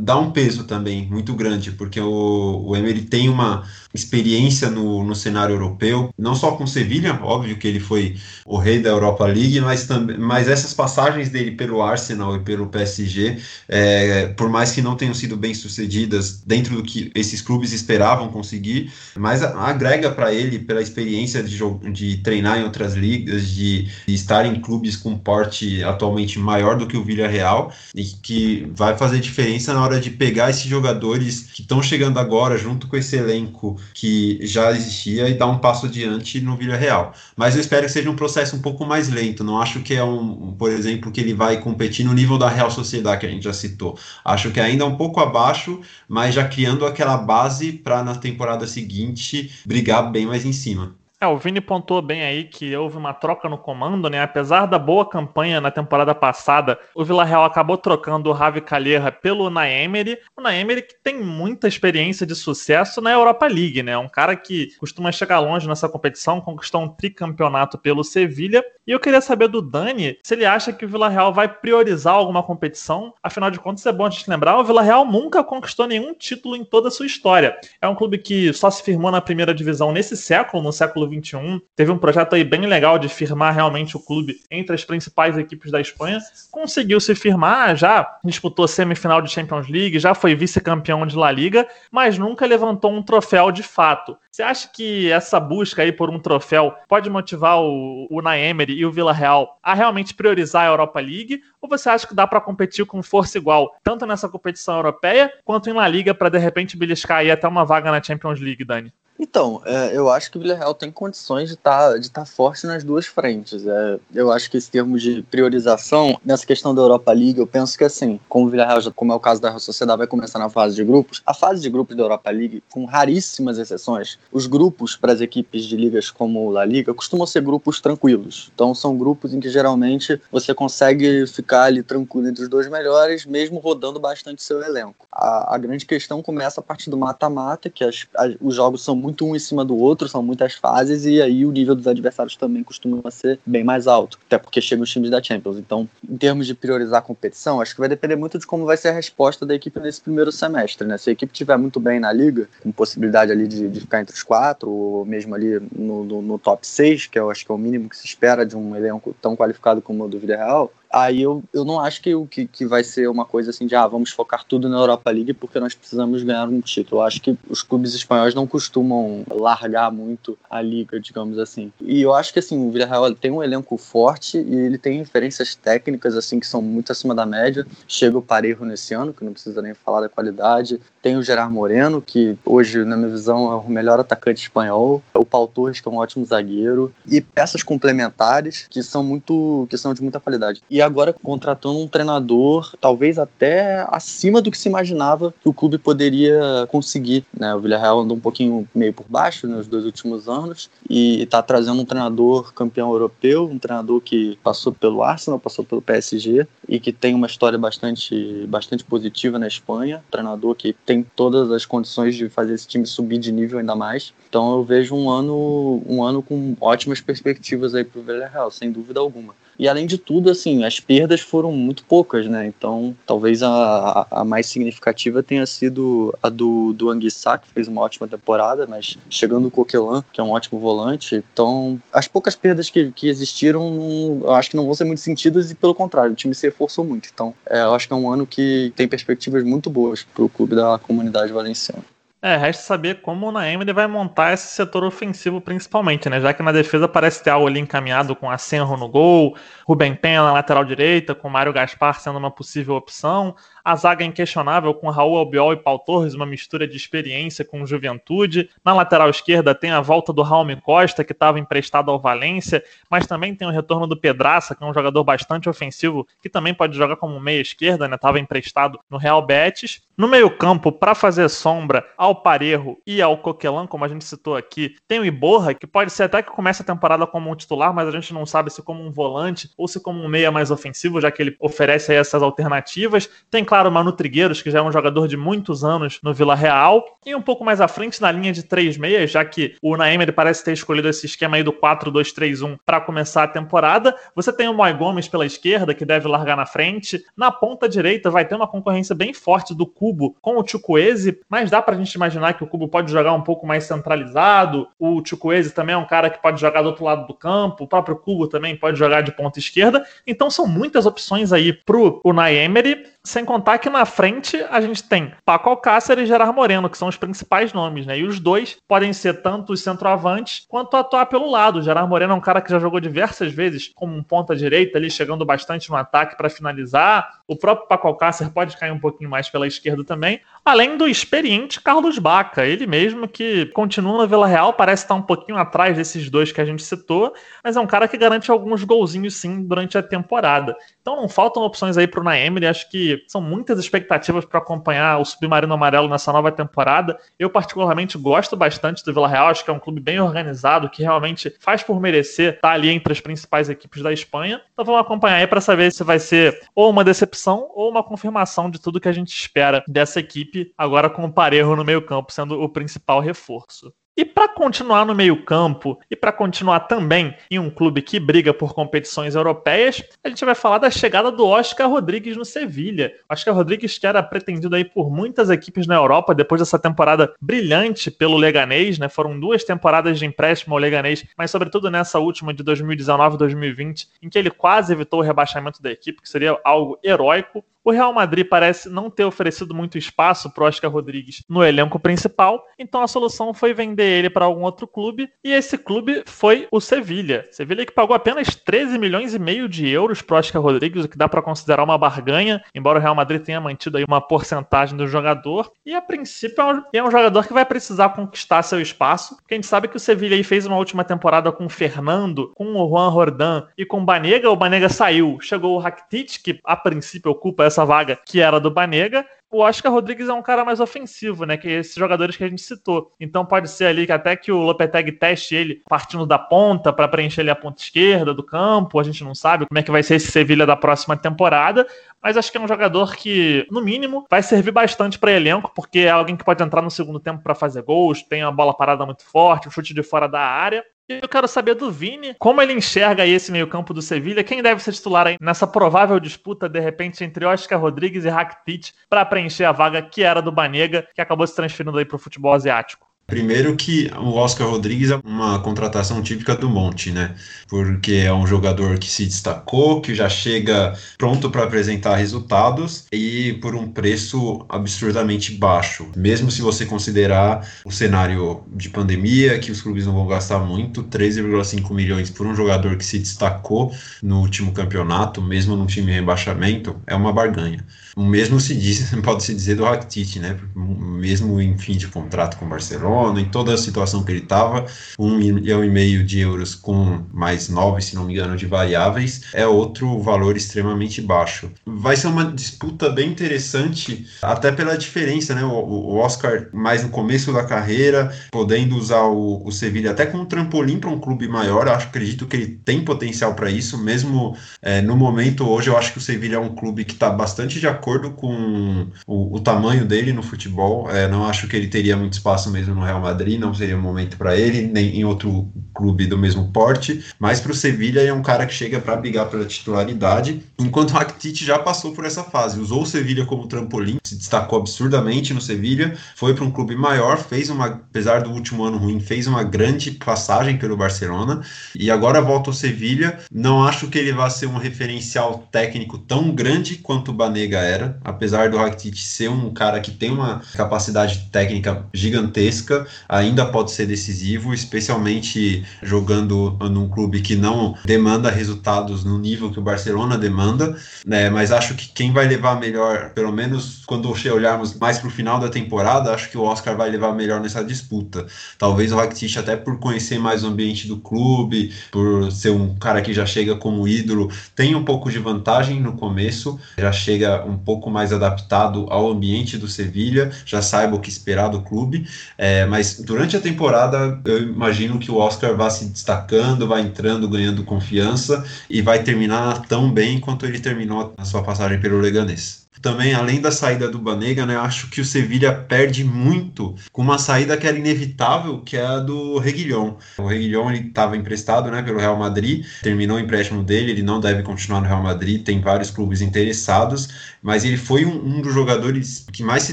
dá um peso também muito grande, porque o, o Emery tem uma experiência no, no cenário europeu, não só com Sevilha, óbvio que ele foi o rei da Europa League, mas, também, mas essas passagens dele pelo Arsenal e pelo PSG, é, por mais que não tenham sido bem sucedidas dentro do que esses clubes esperavam conseguir, mas agrega para ele, pela experiência de, de treinar em outras ligas, de, de estar em clubes com porte atualmente maior do que o Villarreal e que vai fazer diferença na hora de pegar esses jogadores que estão chegando agora junto com esse elenco que já existia e dar um passo adiante no Villarreal. Mas eu espero que seja um processo um pouco mais lento. Não acho que é um, por exemplo, que ele vai competir no nível da Real Sociedade que a gente já citou. Acho que ainda é um pouco abaixo, mas já criando aquela base para na temporada seguinte brigar bem mais em cima. É, o Vini pontuou bem aí que houve uma troca no comando, né? Apesar da boa campanha na temporada passada, o Villarreal acabou trocando o Ravi Calherra pelo Naemery. O Naemery que tem muita experiência de sucesso na Europa League, né? Um cara que costuma chegar longe nessa competição, conquistou um tricampeonato pelo Sevilha. E eu queria saber do Dani se ele acha que o Villarreal vai priorizar alguma competição. Afinal de contas, é bom a gente lembrar, o Villarreal nunca conquistou nenhum título em toda a sua história. É um clube que só se firmou na primeira divisão nesse século, no século 21. Teve um projeto aí bem legal de firmar realmente o clube entre as principais equipes da Espanha. Conseguiu se firmar, já disputou semifinal de Champions League, já foi vice-campeão de La Liga, mas nunca levantou um troféu de fato. Você acha que essa busca aí por um troféu pode motivar o, o Naemery e o Vila Real a realmente priorizar a Europa League? Ou você acha que dá para competir com força igual, tanto nessa competição europeia quanto em La Liga, para de repente beliscar aí até uma vaga na Champions League, Dani? Então, é, eu acho que o Villarreal tem condições de estar tá, de tá forte nas duas frentes. É, eu acho que esse termo de priorização, nessa questão da Europa League, eu penso que assim, como o Villarreal, já, como é o caso da Real Sociedade, vai começar na fase de grupos, a fase de grupos da Europa League, com raríssimas exceções, os grupos para as equipes de ligas como La Liga costumam ser grupos tranquilos. Então, são grupos em que geralmente você consegue ficar ali tranquilo entre os dois melhores, mesmo rodando bastante seu elenco. A, a grande questão começa a partir do mata-mata, que as, as, os jogos são muito um em cima do outro, são muitas fases, e aí o nível dos adversários também costuma ser bem mais alto, até porque chegam os times da Champions. Então, em termos de priorizar a competição, acho que vai depender muito de como vai ser a resposta da equipe nesse primeiro semestre, né? Se a equipe estiver muito bem na liga, com possibilidade ali de, de ficar entre os quatro, ou mesmo ali no, no, no top 6, que eu acho que é o mínimo que se espera de um elenco tão qualificado como o do Villarreal, aí eu, eu não acho que, que, que vai ser uma coisa assim de ah, vamos focar tudo na Europa League porque nós precisamos ganhar um título. Eu acho que os clubes espanhóis não costumam largar muito a liga, digamos assim. E eu acho que assim, o Villarreal tem um elenco forte e ele tem referências técnicas assim que são muito acima da média. Chega o Parejo nesse ano, que não precisa nem falar da qualidade. Tem o Gerard Moreno, que hoje, na minha visão, é o melhor atacante espanhol, o Paulo Torres, que é um ótimo zagueiro, e peças complementares que são muito que são de muita qualidade. E agora contratando um treinador, talvez até acima do que se imaginava que o clube poderia conseguir. Né? O Villarreal andou um pouquinho meio por baixo nos dois últimos anos e está trazendo um treinador campeão europeu, um treinador que passou pelo Arsenal, passou pelo PSG e que tem uma história bastante, bastante positiva na Espanha. Um treinador que tem todas as condições de fazer esse time subir de nível ainda mais. Então eu vejo um ano, um ano com ótimas perspectivas aí para o Villarreal, sem dúvida alguma. E além de tudo, assim, as perdas foram muito poucas, né? Então, talvez a, a mais significativa tenha sido a do, do Anguissa, que fez uma ótima temporada, mas chegando o Coquelin, que é um ótimo volante. Então, as poucas perdas que, que existiram, não, eu acho que não vão ser muito sentidas e, pelo contrário, o time se reforçou muito. Então, é, eu acho que é um ano que tem perspectivas muito boas para o clube da comunidade valenciana. É, resta saber como o Naeem vai montar esse setor ofensivo principalmente, né? Já que na defesa parece ter algo ali encaminhado com a Senro no gol, Rubem Penha na lateral direita, com Mário Gaspar sendo uma possível opção. A zaga é inquestionável com Raul Albiol e Paul Torres, uma mistura de experiência com juventude. Na lateral esquerda tem a volta do Raul Costa, que estava emprestado ao Valência, mas também tem o retorno do Pedraça, que é um jogador bastante ofensivo, que também pode jogar como meia esquerda, né? Estava emprestado no Real Betis. No meio-campo, para fazer sombra ao Parejo e ao Coquelan, como a gente citou aqui, tem o Iborra, que pode ser até que comece a temporada como um titular, mas a gente não sabe se como um volante ou se como um meia mais ofensivo, já que ele oferece essas alternativas. Tem, claro, Manu Trigueiros, que já é um jogador de muitos anos no Vila Real. E um pouco mais à frente, na linha de três meias, já que o Naem ele parece ter escolhido esse esquema aí do 4-2-3-1 para começar a temporada. Você tem o Moy Gomes pela esquerda, que deve largar na frente. Na ponta direita vai ter uma concorrência bem forte do Cubo com o Chukwueze, mas dá para a gente imaginar que o Cubo pode jogar um pouco mais centralizado. O Chukwueze também é um cara que pode jogar do outro lado do campo. O próprio Cubo também pode jogar de ponta esquerda. Então são muitas opções aí pro Unai Emery, sem contar que na frente a gente tem Paco Alcácer e Gerard Moreno, que são os principais nomes, né? E os dois podem ser tanto os centroavantes quanto atuar pelo lado. Gerard Moreno é um cara que já jogou diversas vezes como um ponta direita ali, chegando bastante no ataque para finalizar. O próprio Paco Alcácer pode cair um pouquinho mais pela esquerda também. Além do experiente Carlos Baca, ele mesmo que continua na Vila Real, parece estar um pouquinho atrás desses dois que a gente citou, mas é um cara que garante alguns golzinhos sim durante a temporada. Então não faltam opções aí para o Naemery, acho que são muitas expectativas para acompanhar o Submarino Amarelo nessa nova temporada. Eu particularmente gosto bastante do Vila Real, acho que é um clube bem organizado, que realmente faz por merecer estar ali entre as principais equipes da Espanha. Então vamos acompanhar aí para saber se vai ser ou uma decepção ou uma confirmação de tudo que a gente espera dessa equipe, agora com o Parejo no meio campo sendo o principal reforço. E para continuar no meio-campo e para continuar também em um clube que briga por competições europeias, a gente vai falar da chegada do Oscar Rodrigues no Sevilha. Oscar Rodrigues que era pretendido aí por muitas equipes na Europa depois dessa temporada brilhante pelo Leganês, né? Foram duas temporadas de empréstimo ao Leganês, mas sobretudo nessa última de 2019-2020, em que ele quase evitou o rebaixamento da equipe, que seria algo heróico. O Real Madrid parece não ter oferecido muito espaço para Oscar Rodrigues no elenco principal, então a solução foi vender ele para algum outro clube, e esse clube foi o Sevilha. Sevilha que pagou apenas 13 milhões e meio de euros para Oscar Rodrigues, o que dá para considerar uma barganha, embora o Real Madrid tenha mantido aí uma porcentagem do jogador, e a princípio é um, é um jogador que vai precisar conquistar seu espaço, porque a gente sabe que o Sevilha fez uma última temporada com o Fernando, com o Juan Jordan e com o Banega, o Banega saiu, chegou o Rakitic, que a princípio ocupa essa vaga que era do Banega. O Oscar Rodrigues é um cara mais ofensivo, né? Que esses jogadores que a gente citou. Então pode ser ali que até que o Lopetegui teste ele partindo da ponta para preencher ali a ponta esquerda do campo. A gente não sabe como é que vai ser esse Sevilha da próxima temporada, mas acho que é um jogador que, no mínimo, vai servir bastante para elenco, porque é alguém que pode entrar no segundo tempo para fazer gols, tem uma bola parada muito forte, um chute de fora da área. Eu quero saber do Vini, como ele enxerga esse meio-campo do Sevilha, quem deve ser titular aí nessa provável disputa, de repente, entre Oscar Rodrigues e Rakitic para preencher a vaga que era do Banega, que acabou se transferindo aí para o futebol asiático. Primeiro que o Oscar Rodrigues é uma contratação típica do Monte, né? Porque é um jogador que se destacou, que já chega pronto para apresentar resultados e por um preço absurdamente baixo. Mesmo se você considerar o cenário de pandemia, que os clubes não vão gastar muito, 13,5 milhões por um jogador que se destacou no último campeonato, mesmo num time rebaixamento, é uma barganha. O mesmo se diz, pode se dizer do Rakitic, né? Mesmo em fim de contrato com o Barcelona, em toda a situação que ele estava, um milhão e meio de euros com mais nove, se não me engano, de variáveis, é outro valor extremamente baixo. Vai ser uma disputa bem interessante, até pela diferença, né? O, o Oscar mais no começo da carreira, podendo usar o, o Sevilha até como trampolim para um clube maior, acho, acredito que ele tem potencial para isso, mesmo é, no momento hoje, eu acho que o Sevilha é um clube que está bastante de acordo acordo com o, o tamanho dele no futebol. É, não acho que ele teria muito espaço mesmo no Real Madrid, não seria um momento para ele, nem em outro clube do mesmo porte. Mas para o Sevilha, é um cara que chega para brigar pela titularidade, enquanto o Rakitic já passou por essa fase. Usou o Sevilha como trampolim, se destacou absurdamente no Sevilha, foi para um clube maior, fez uma, apesar do último ano ruim, fez uma grande passagem pelo Barcelona e agora volta ao Sevilha. Não acho que ele vá ser um referencial técnico tão grande quanto o Banega era, apesar do Rakitic ser um cara que tem uma capacidade técnica gigantesca, ainda pode ser decisivo, especialmente jogando num clube que não demanda resultados no nível que o Barcelona demanda, né? Mas acho que quem vai levar melhor, pelo menos quando olharmos mais para o final da temporada, acho que o Oscar vai levar melhor nessa disputa. Talvez o Rakitic até por conhecer mais o ambiente do clube, por ser um cara que já chega como ídolo, tem um pouco de vantagem no começo, já chega um pouco mais adaptado ao ambiente do Sevilha, já saiba o que esperar do clube, é, mas durante a temporada eu imagino que o Oscar vai se destacando, vai entrando, ganhando confiança e vai terminar tão bem quanto ele terminou a sua passagem pelo Leganês também, além da saída do Banega, né, acho que o Sevilha perde muito com uma saída que era inevitável, que é a do Reguilhon. O Reguilhon estava emprestado né, pelo Real Madrid, terminou o empréstimo dele, ele não deve continuar no Real Madrid, tem vários clubes interessados, mas ele foi um, um dos jogadores que mais se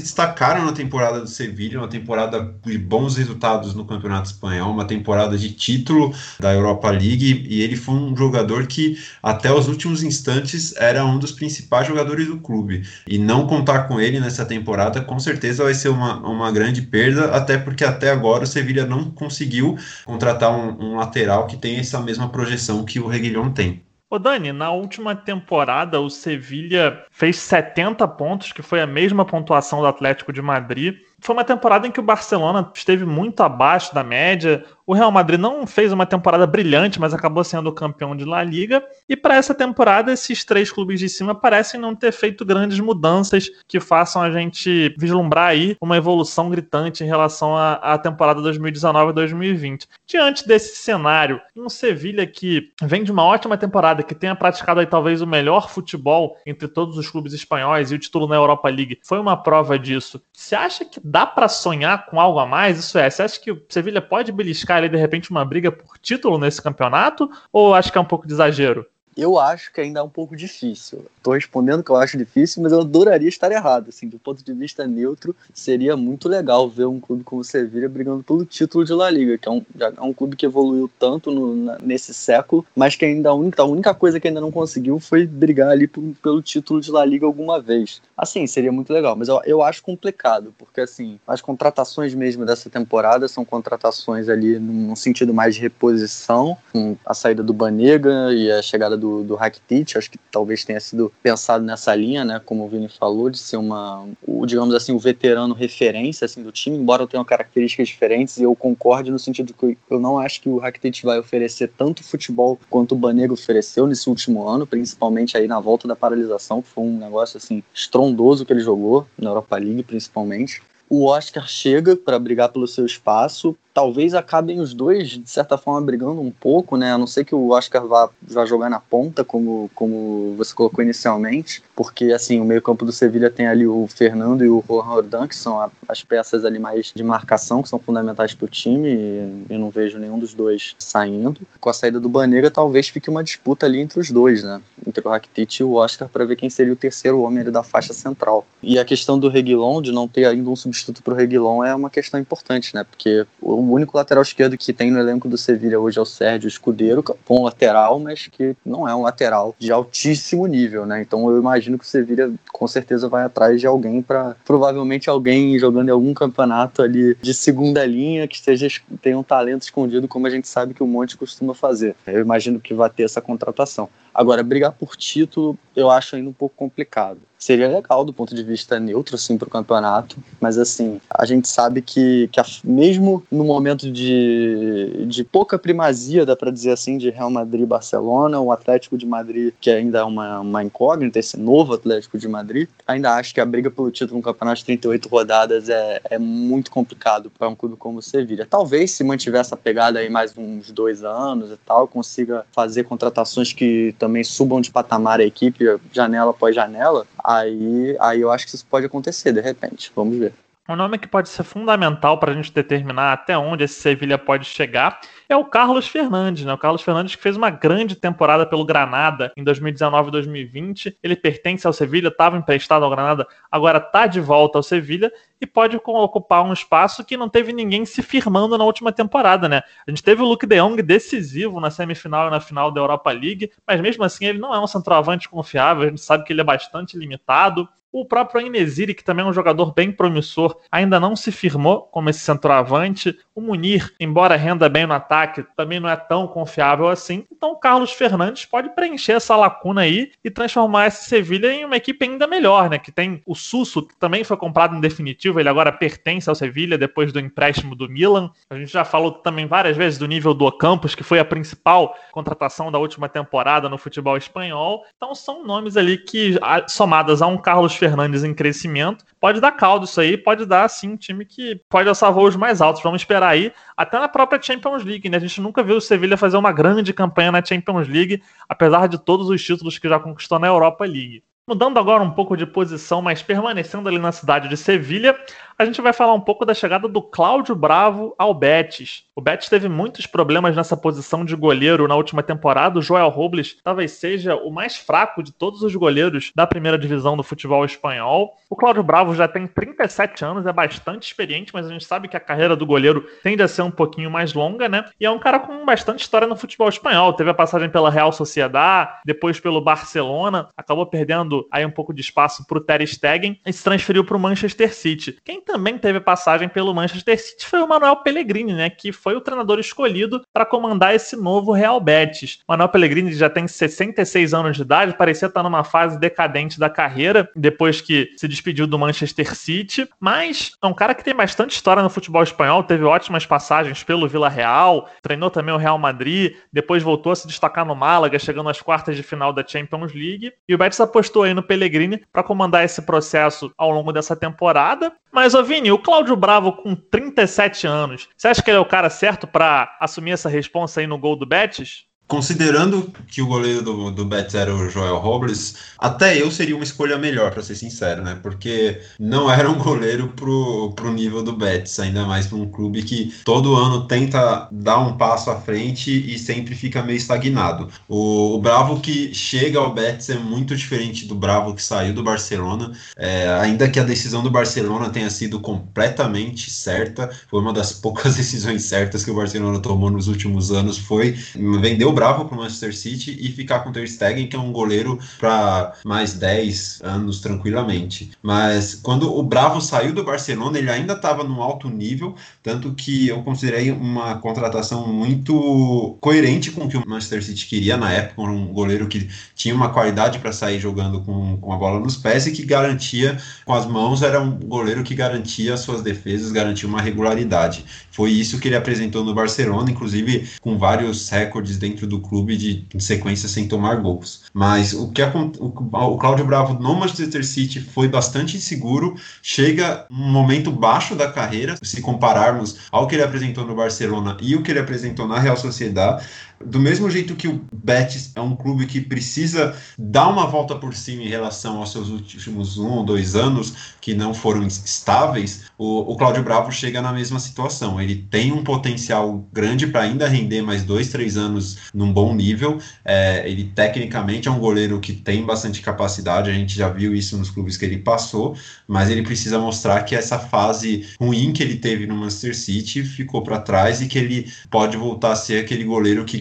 destacaram na temporada do Sevilha, uma temporada de bons resultados no Campeonato Espanhol, uma temporada de título da Europa League, e ele foi um jogador que até os últimos instantes era um dos principais jogadores do clube e não contar com ele nessa temporada com certeza vai ser uma, uma grande perda, até porque até agora o Sevilha não conseguiu contratar um, um lateral que tem essa mesma projeção que o Reguilhão tem. Ô Dani, na última temporada o Sevilha fez 70 pontos, que foi a mesma pontuação do Atlético de Madrid. Foi uma temporada em que o Barcelona esteve muito abaixo da média, o Real Madrid não fez uma temporada brilhante, mas acabou sendo campeão de La Liga. E para essa temporada, esses três clubes de cima parecem não ter feito grandes mudanças que façam a gente vislumbrar aí uma evolução gritante em relação à, à temporada 2019-2020. Diante desse cenário, um Sevilha que vem de uma ótima temporada, que tenha praticado aí talvez o melhor futebol entre todos os clubes espanhóis e o título na Europa League foi uma prova disso. Você acha que dá para sonhar com algo a mais? Isso é, você acha que o Sevilha pode beliscar ali de repente uma briga por título nesse campeonato? Ou acho que é um pouco de exagero? Eu acho que ainda é um pouco difícil. Estou respondendo que eu acho difícil, mas eu adoraria estar errado. Assim, do ponto de vista neutro, seria muito legal ver um clube como o Sevilla brigando pelo título de La Liga, que é um, é um clube que evoluiu tanto no, na, nesse século, mas que ainda a única, a única coisa que ainda não conseguiu foi brigar ali por, pelo título de La Liga alguma vez. Assim, seria muito legal, mas eu, eu acho complicado, porque assim, as contratações mesmo dessa temporada são contratações ali num sentido mais de reposição, com a saída do Banega e a chegada do, do Rakitic, acho que talvez tenha sido pensado nessa linha, né, como o Vini falou, de ser uma, o, digamos assim, o veterano referência assim do time, embora tenha características diferentes e eu concorde no sentido que eu não acho que o Rakitic vai oferecer tanto futebol quanto o Banega ofereceu nesse último ano, principalmente aí na volta da paralisação, que foi um negócio assim estrondoso que ele jogou na Europa League, principalmente o Oscar chega para brigar pelo seu espaço. Talvez acabem os dois, de certa forma, brigando um pouco, né? A não ser que o Oscar vá, vá jogar na ponta, como, como você colocou inicialmente, porque, assim, o meio-campo do Sevilha tem ali o Fernando e o Juan Rodan, que são a, as peças ali mais de marcação, que são fundamentais para o time, e eu não vejo nenhum dos dois saindo. Com a saída do Banega, talvez fique uma disputa ali entre os dois, né? Entre o Rakitic e o Oscar, para ver quem seria o terceiro homem ali da faixa central. E a questão do Reguilon, de não ter ainda um substituto para o Reguilon, é uma questão importante, né? Porque único lateral esquerdo que tem no elenco do Sevilha hoje é o Sérgio Escudeiro, bom lateral, mas que não é um lateral de altíssimo nível, né? Então eu imagino que o Sevilha com certeza vai atrás de alguém para provavelmente alguém jogando em algum campeonato ali de segunda linha que esteja tenha um talento escondido, como a gente sabe que o Monte costuma fazer. Eu imagino que vai ter essa contratação. Agora, brigar por título eu acho ainda um pouco complicado. Seria legal do ponto de vista neutro, assim, para o campeonato, mas assim, a gente sabe que, que a, mesmo no momento de, de pouca primazia, dá para dizer assim, de Real Madrid Barcelona, o Atlético de Madrid, que ainda é uma, uma incógnita, esse novo Atlético de Madrid, ainda acho que a briga pelo título no campeonato de 38 rodadas é, é muito complicado para um clube como o Sevilla. Talvez, se mantiver essa pegada aí mais uns dois anos e tal, consiga fazer contratações que também subam de patamar a equipe, janela após janela, aí, aí eu acho que isso pode acontecer de repente. Vamos ver. Um nome que pode ser fundamental para a gente determinar até onde esse Sevilha pode chegar é o Carlos Fernandes, né? O Carlos Fernandes que fez uma grande temporada pelo Granada em 2019 e 2020. Ele pertence ao Sevilha, estava emprestado ao Granada, agora está de volta ao Sevilha e pode ocupar um espaço que não teve ninguém se firmando na última temporada, né? A gente teve o Luke de Jong decisivo na semifinal e na final da Europa League, mas mesmo assim ele não é um centroavante confiável, a gente sabe que ele é bastante limitado. O próprio Inesiri, que também é um jogador bem promissor, ainda não se firmou como esse centroavante. O Munir, embora renda bem no ataque, também não é tão confiável assim. Então o Carlos Fernandes pode preencher essa lacuna aí e transformar esse Sevilha em uma equipe ainda melhor, né? Que tem o Susso, que também foi comprado em definitivo, ele agora pertence ao Sevilha depois do empréstimo do Milan. A gente já falou também várias vezes do nível do Ocampos, que foi a principal contratação da última temporada no futebol espanhol. Então são nomes ali que, somadas a um Carlos Fernandes em crescimento, pode dar caldo isso aí, pode dar sim um time que pode alçar voos mais altos. Vamos esperar aí, até na própria Champions League, né? A gente nunca viu o Sevilha fazer uma grande campanha na Champions League, apesar de todos os títulos que já conquistou na Europa League. Mudando agora um pouco de posição, mas permanecendo ali na cidade de Sevilha, a gente vai falar um pouco da chegada do Cláudio Bravo ao Betis. O Betis teve muitos problemas nessa posição de goleiro na última temporada. O Joel Robles talvez seja o mais fraco de todos os goleiros da primeira divisão do futebol espanhol. O Cláudio Bravo já tem 37 anos, é bastante experiente, mas a gente sabe que a carreira do goleiro tende a ser um pouquinho mais longa, né? E é um cara com bastante história no futebol espanhol. Teve a passagem pela Real Sociedad, depois pelo Barcelona, acabou perdendo aí um pouco de espaço para o Ter Stegen e se transferiu para o Manchester City. Quem também teve passagem pelo Manchester City foi o Manuel Pellegrini, né, que foi o treinador escolhido para comandar esse novo Real Betis. O Manuel Pellegrini já tem 66 anos de idade, parecia estar numa fase decadente da carreira, depois que se despediu do Manchester City, mas é um cara que tem bastante história no futebol espanhol, teve ótimas passagens pelo Vila Real, treinou também o Real Madrid, depois voltou a se destacar no Málaga, chegando às quartas de final da Champions League, e o Betis apostou aí no Pellegrini para comandar esse processo ao longo dessa temporada, mas, ô Vini, o Cláudio Bravo com 37 anos, você acha que ele é o cara certo para assumir essa responsa aí no gol do Betis? Considerando que o goleiro do, do Betis era o Joel Robles, até eu seria uma escolha melhor, para ser sincero, né? Porque não era um goleiro pro, pro nível do Betis, ainda mais para um clube que todo ano tenta dar um passo à frente e sempre fica meio estagnado. O, o Bravo que chega ao Betis é muito diferente do Bravo que saiu do Barcelona, é, ainda que a decisão do Barcelona tenha sido completamente certa, foi uma das poucas decisões certas que o Barcelona tomou nos últimos anos, foi vender Bravo para o Manchester City e ficar com o Ter Stegen, que é um goleiro para mais 10 anos tranquilamente. Mas quando o Bravo saiu do Barcelona, ele ainda estava no alto nível, tanto que eu considerei uma contratação muito coerente com o que o Manchester City queria na época, um goleiro que tinha uma qualidade para sair jogando com, com a bola nos pés e que garantia com as mãos, era um goleiro que garantia suas defesas, garantia uma regularidade. Foi isso que ele apresentou no Barcelona, inclusive com vários recordes dentro dentro do clube de, sequência sem tomar gols. Mas o que a, o, o Cláudio Bravo no Manchester City foi bastante inseguro, chega um momento baixo da carreira, se compararmos ao que ele apresentou no Barcelona e o que ele apresentou na Real Sociedade, do mesmo jeito que o Betis é um clube que precisa dar uma volta por cima em relação aos seus últimos um ou dois anos, que não foram estáveis, o, o Cláudio Bravo chega na mesma situação. Ele tem um potencial grande para ainda render mais dois, três anos num bom nível. É, ele tecnicamente é um goleiro que tem bastante capacidade, a gente já viu isso nos clubes que ele passou, mas ele precisa mostrar que essa fase ruim que ele teve no Manchester City ficou para trás e que ele pode voltar a ser aquele goleiro que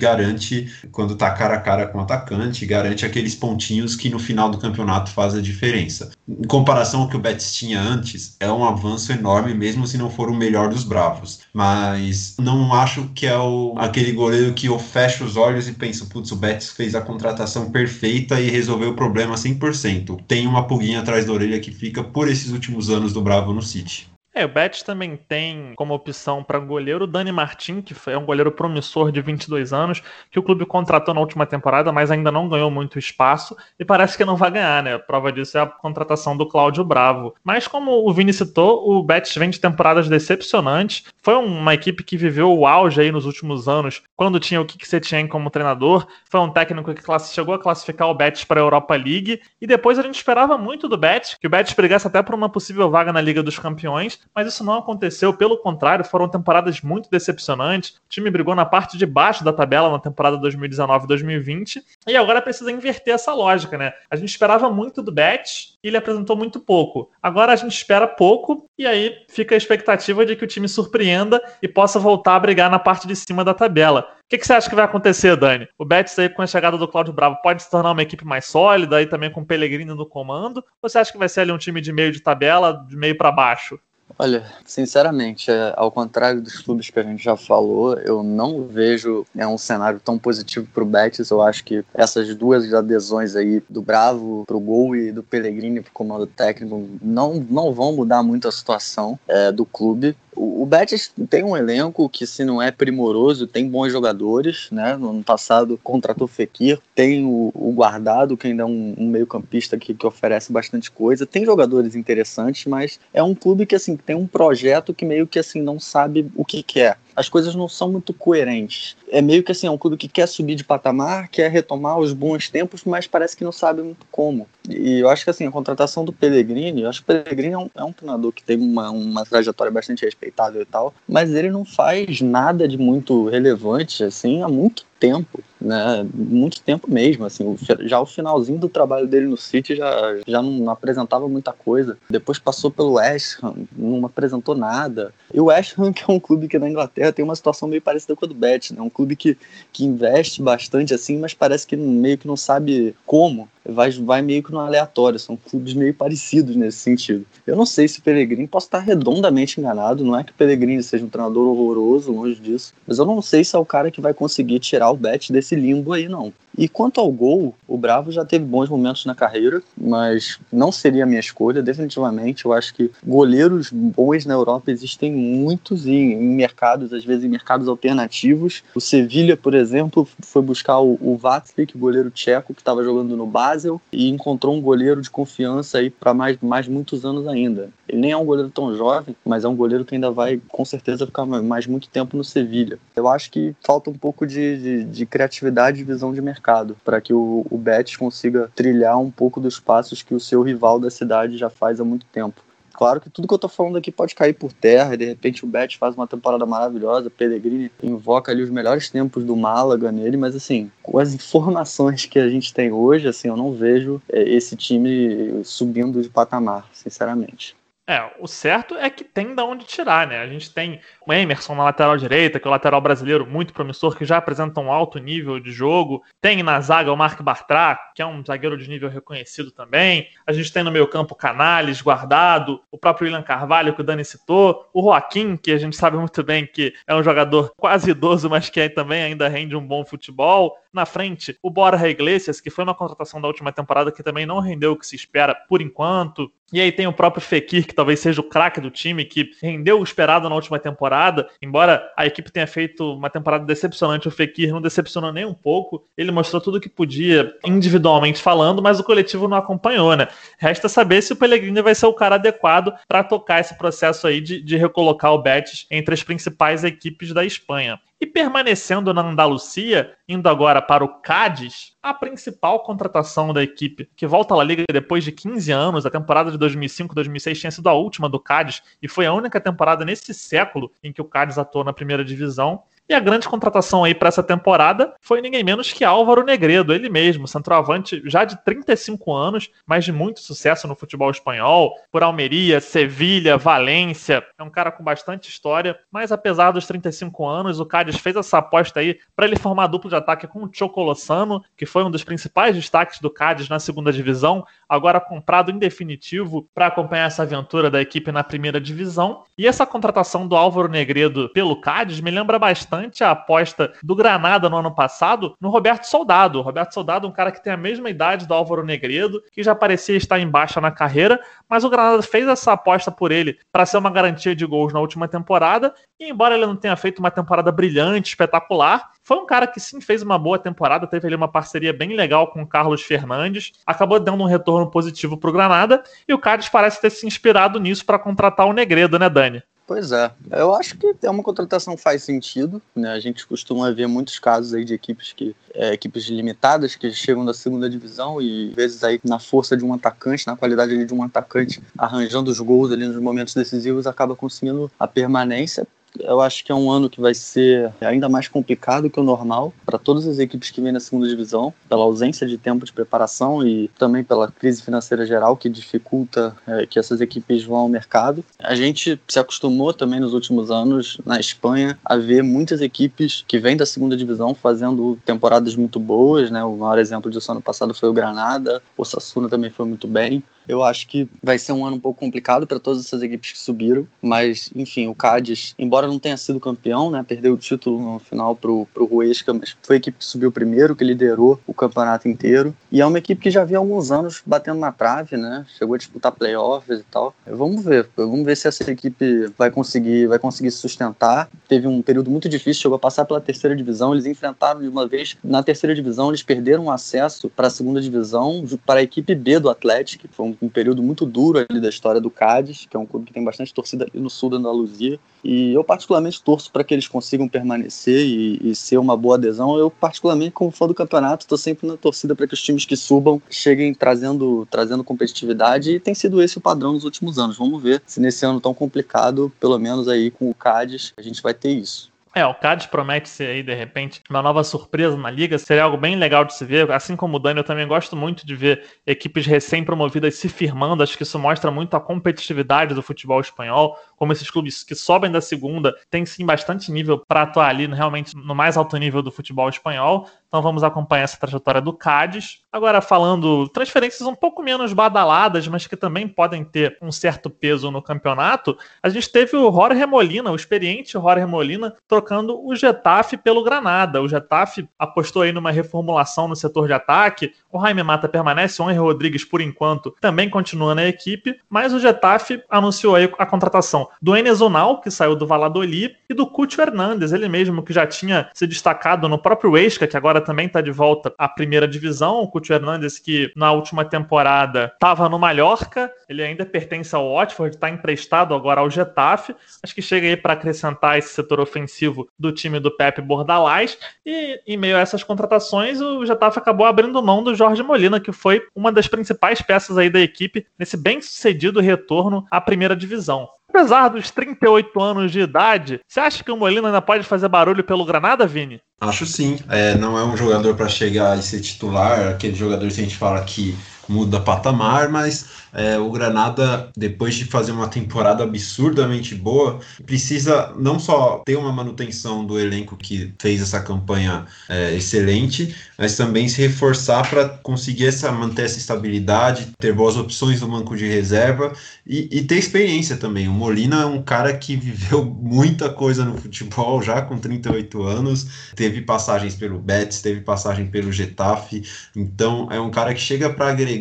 quando está cara a cara com o atacante, garante aqueles pontinhos que no final do campeonato faz a diferença. Em comparação ao que o Betis tinha antes, é um avanço enorme, mesmo se não for o melhor dos bravos. Mas não acho que é o, aquele goleiro que eu fecho os olhos e penso, putz, o Betis fez a contratação perfeita e resolveu o problema 100%. Tem uma pulguinha atrás da orelha que fica por esses últimos anos do Bravo no City. É, o Betis também tem como opção para goleiro o Dani Martin, que é um goleiro promissor de 22 anos, que o clube contratou na última temporada, mas ainda não ganhou muito espaço e parece que não vai ganhar, né? A prova disso é a contratação do Cláudio Bravo. Mas como o Vini citou, o Betis vem de temporadas decepcionantes. Foi uma equipe que viveu o auge aí nos últimos anos, quando tinha o Kik Setien como treinador. Foi um técnico que chegou a classificar o Betis para a Europa League e depois a gente esperava muito do Betis, que o Betis brigasse até por uma possível vaga na Liga dos Campeões mas isso não aconteceu, pelo contrário, foram temporadas muito decepcionantes. O time brigou na parte de baixo da tabela na temporada 2019-2020 e agora precisa inverter essa lógica, né? A gente esperava muito do Bet e ele apresentou muito pouco. Agora a gente espera pouco e aí fica a expectativa de que o time surpreenda e possa voltar a brigar na parte de cima da tabela. O que, que você acha que vai acontecer, Dani? O Betis aí com a chegada do Cláudio Bravo pode se tornar uma equipe mais sólida e também com o Pellegrini no comando? Ou você acha que vai ser ali um time de meio de tabela, de meio para baixo? Olha, sinceramente, é, ao contrário dos clubes que a gente já falou, eu não vejo é, um cenário tão positivo para o Betis. Eu acho que essas duas adesões aí do Bravo para o gol e do Pellegrini para o comando técnico não, não vão mudar muito a situação é, do clube. O, Betis tem um elenco que, se não é primoroso, tem bons jogadores, né? No ano passado contratou Fekir, tem o, o Guardado, que ainda é um, um meio-campista que, que oferece bastante coisa. Tem jogadores interessantes, mas é um clube que, assim, tem um projeto que meio que, assim, não sabe o que quer as coisas não são muito coerentes. É meio que assim, é um clube que quer subir de patamar, quer retomar os bons tempos, mas parece que não sabe muito como. E eu acho que assim, a contratação do Pellegrini, eu acho que o Pellegrini é um, é um treinador que tem uma, uma trajetória bastante respeitável e tal, mas ele não faz nada de muito relevante, assim, há muito tempo, né? Muito tempo mesmo, assim. Já o finalzinho do trabalho dele no City já, já não, apresentava muita coisa. Depois passou pelo West Ham, não apresentou nada. E o West Ham, que é um clube que na Inglaterra tem uma situação meio parecida com a do Bet, né? Um clube que, que investe bastante, assim, mas parece que meio que não sabe como vai, vai meio que no aleatório, são clubes meio parecidos nesse sentido. Eu não sei se o Pellegrini, posso estar redondamente enganado, não é que o Pellegrini seja um treinador horroroso, longe disso, mas eu não sei se é o cara que vai conseguir tirar o Bet desse limbo aí, não. E quanto ao gol, o Bravo já teve bons momentos na carreira, mas não seria a minha escolha, definitivamente. Eu acho que goleiros bons na Europa existem muitos em, mercados, às vezes em mercados alternativos. O Sevilha, por exemplo, foi buscar o, o Vatslik, goleiro tcheco, que estava jogando no Basel, e encontrou um goleiro de confiança aí para mais, mais muitos anos ainda. Ele nem é um goleiro tão jovem, mas é um goleiro que ainda vai, com certeza, ficar mais muito tempo no Sevilha. Eu acho que falta um pouco de, de, de criatividade e visão de mercado mercado, para que o, o Betis consiga trilhar um pouco dos passos que o seu rival da cidade já faz há muito tempo. Claro que tudo que eu tô falando aqui pode cair por terra, e de repente o Betis faz uma temporada maravilhosa, Pellegrini invoca ali os melhores tempos do Málaga nele, mas assim, com as informações que a gente tem hoje, assim, eu não vejo é, esse time subindo de patamar, sinceramente. É, o certo é que tem da onde tirar, né? A gente tem o Emerson na lateral direita, que é o lateral brasileiro muito promissor, que já apresenta um alto nível de jogo. Tem na zaga o Mark Bartra, que é um zagueiro de nível reconhecido também. A gente tem no meio campo Canales, Guardado, o próprio William Carvalho, que o Dani citou, o Joaquim, que a gente sabe muito bem que é um jogador quase idoso, mas que também ainda rende um bom futebol. Na frente, o Borja Iglesias, que foi uma contratação da última temporada que também não rendeu o que se espera por enquanto. E aí tem o próprio Fekir, que talvez seja o craque do time, que rendeu o esperado na última temporada. Embora a equipe tenha feito uma temporada decepcionante, o Fekir não decepcionou nem um pouco. Ele mostrou tudo o que podia, individualmente falando, mas o coletivo não acompanhou, né? Resta saber se o Pellegrini vai ser o cara adequado para tocar esse processo aí de, de recolocar o Betis entre as principais equipes da Espanha. E permanecendo na Andalucia, indo agora para o Cádiz, a principal contratação da equipe, que volta à Liga depois de 15 anos, a temporada de 2005-2006 tinha sido a última do Cádiz e foi a única temporada nesse século em que o Cádiz atuou na primeira divisão. E a grande contratação aí para essa temporada foi ninguém menos que Álvaro Negredo, ele mesmo, centroavante já de 35 anos, mas de muito sucesso no futebol espanhol, por Almeria, Sevilha, Valência. É um cara com bastante história, mas apesar dos 35 anos, o Cádiz fez essa aposta aí para ele formar duplo de ataque com o Chocolossano, que foi um dos principais destaques do Cádiz na segunda divisão, agora comprado em definitivo para acompanhar essa aventura da equipe na primeira divisão. E essa contratação do Álvaro Negredo pelo Cádiz me lembra bastante bastante a aposta do Granada no ano passado no Roberto Soldado. Roberto Soldado, um cara que tem a mesma idade do Álvaro Negredo, que já parecia estar em baixa na carreira, mas o Granada fez essa aposta por ele para ser uma garantia de gols na última temporada. E embora ele não tenha feito uma temporada brilhante, espetacular, foi um cara que sim fez uma boa temporada, teve ali uma parceria bem legal com o Carlos Fernandes, acabou dando um retorno positivo para o Granada e o Cádiz parece ter se inspirado nisso para contratar o Negredo, né, Dani? Pois é, eu acho que é uma contratação faz sentido, né? A gente costuma ver muitos casos aí de equipes que é, equipes limitadas que chegam da segunda divisão e às vezes aí na força de um atacante, na qualidade de um atacante, arranjando os gols ali nos momentos decisivos, acaba conseguindo a permanência eu acho que é um ano que vai ser ainda mais complicado que o normal para todas as equipes que vêm na segunda divisão, pela ausência de tempo de preparação e também pela crise financeira geral que dificulta é, que essas equipes vão ao mercado. A gente se acostumou também nos últimos anos na Espanha a ver muitas equipes que vêm da segunda divisão fazendo temporadas muito boas, né? O maior exemplo disso ano passado foi o Granada, o Sassuna também foi muito bem. Eu acho que vai ser um ano um pouco complicado para todas essas equipes que subiram, mas enfim, o Cádiz, embora não tenha sido campeão, né, perdeu o título no final pro pro Huesca, mas foi a equipe que subiu primeiro, que liderou o campeonato inteiro, e é uma equipe que já havia alguns anos batendo na trave, né? Chegou a disputar playoffs e tal. Vamos ver, vamos ver se essa equipe vai conseguir, vai conseguir se sustentar. Teve um período muito difícil, chegou a passar pela terceira divisão, eles enfrentaram de uma vez na terceira divisão, eles perderam acesso para a segunda divisão para a equipe B do Atlético, que foi um um período muito duro ali da história do Cádiz, que é um clube que tem bastante torcida ali no sul da Andaluzia. E eu particularmente torço para que eles consigam permanecer e, e, ser uma boa adesão. Eu particularmente, como fã do campeonato, estou sempre na torcida para que os times que subam cheguem trazendo, trazendo competitividade e tem sido esse o padrão nos últimos anos. Vamos ver se nesse ano tão complicado, pelo menos aí com o Cádiz, a gente vai ter isso. É, o Cádiz promete ser aí, de repente, uma nova surpresa na liga. Seria algo bem legal de se ver. Assim como o Dani, eu também gosto muito de ver equipes recém-promovidas se firmando. Acho que isso mostra muito a competitividade do futebol espanhol. Como esses clubes que sobem da segunda têm sim bastante nível para atuar ali realmente no mais alto nível do futebol espanhol. Então vamos acompanhar essa trajetória do Cádiz. Agora falando transferências um pouco menos badaladas, mas que também podem ter um certo peso no campeonato, a gente teve o Jorge Molina, o experiente Jorge Molina, trocando o Getafe pelo Granada. O Getafe apostou aí numa reformulação no setor de ataque. O Jaime Mata permanece, o Henry Rodrigues por enquanto também continua na equipe, mas o Getafe anunciou aí a contratação do Enes Unal, que saiu do Valladolid, e do Cúcio Hernandes, ele mesmo que já tinha se destacado no próprio Esca, que agora também está de volta à primeira divisão. O Couto Hernandes, que na última temporada estava no Mallorca, ele ainda pertence ao Watford, está emprestado agora ao Getafe. Acho que chega aí para acrescentar esse setor ofensivo do time do Pepe Bordalás. E em meio a essas contratações, o Getafe acabou abrindo mão do Jorge Molina, que foi uma das principais peças aí da equipe nesse bem sucedido retorno à primeira divisão. Apesar dos 38 anos de idade, você acha que o Molina ainda pode fazer barulho pelo Granada, Vini? Acho sim. É, não é um jogador para chegar e ser titular, aquele jogador que a gente fala que muda patamar, mas é, o Granada, depois de fazer uma temporada absurdamente boa, precisa não só ter uma manutenção do elenco que fez essa campanha é, excelente, mas também se reforçar para conseguir essa, manter essa estabilidade, ter boas opções no banco de reserva e, e, ter experiência também. O Molina é um cara que viveu muita coisa no futebol já com 38 anos, teve passagens pelo Betis, teve passagem pelo Getafe, então é um cara que chega para agregar,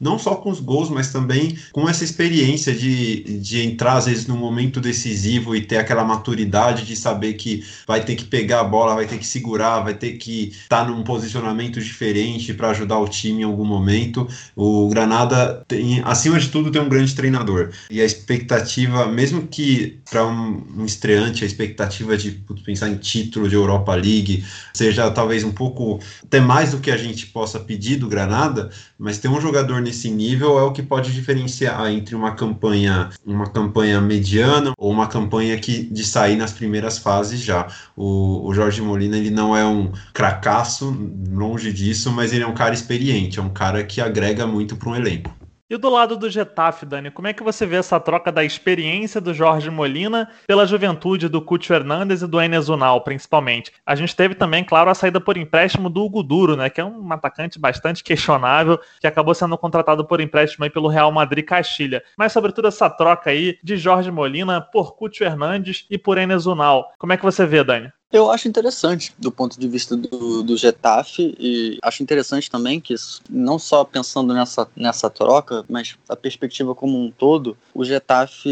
não só com os gols, mas também com essa experiência de, de entrar às vezes no momento decisivo e ter aquela maturidade de saber que vai ter que pegar a bola, vai ter que segurar, vai ter que estar tá num posicionamento diferente para ajudar o time em algum momento. O Granada tem, acima de tudo, tem um grande treinador. E a expectativa, mesmo que para um, um, estreante, a expectativa de pensar em título de Europa League seja talvez um pouco até mais do que a gente possa pedir do Granada, mas ter um jogador nesse nível é o que pode diferenciar entre uma campanha, uma campanha mediana ou uma campanha que de sair nas primeiras fases já. O, o Jorge Molina ele não é um cracaço, longe disso, mas ele é um cara experiente, é um cara que agrega muito para um elenco. E do lado do Getafe, Dani, como é que você vê essa troca da experiência do Jorge Molina pela juventude do Cúcio Hernandes e do Enes Unal, principalmente? A gente teve também, claro, a saída por empréstimo do Hugo Duro, né, que é um atacante bastante questionável, que acabou sendo contratado por empréstimo aí pelo Real Madrid Castilha. Mas, sobretudo, essa troca aí de Jorge Molina por Cúcio Hernandes e por Enes Unal. Como é que você vê, Dani? Eu acho interessante do ponto de vista do, do Getafe e acho interessante também que não só pensando nessa, nessa troca, mas a perspectiva como um todo, o Getafe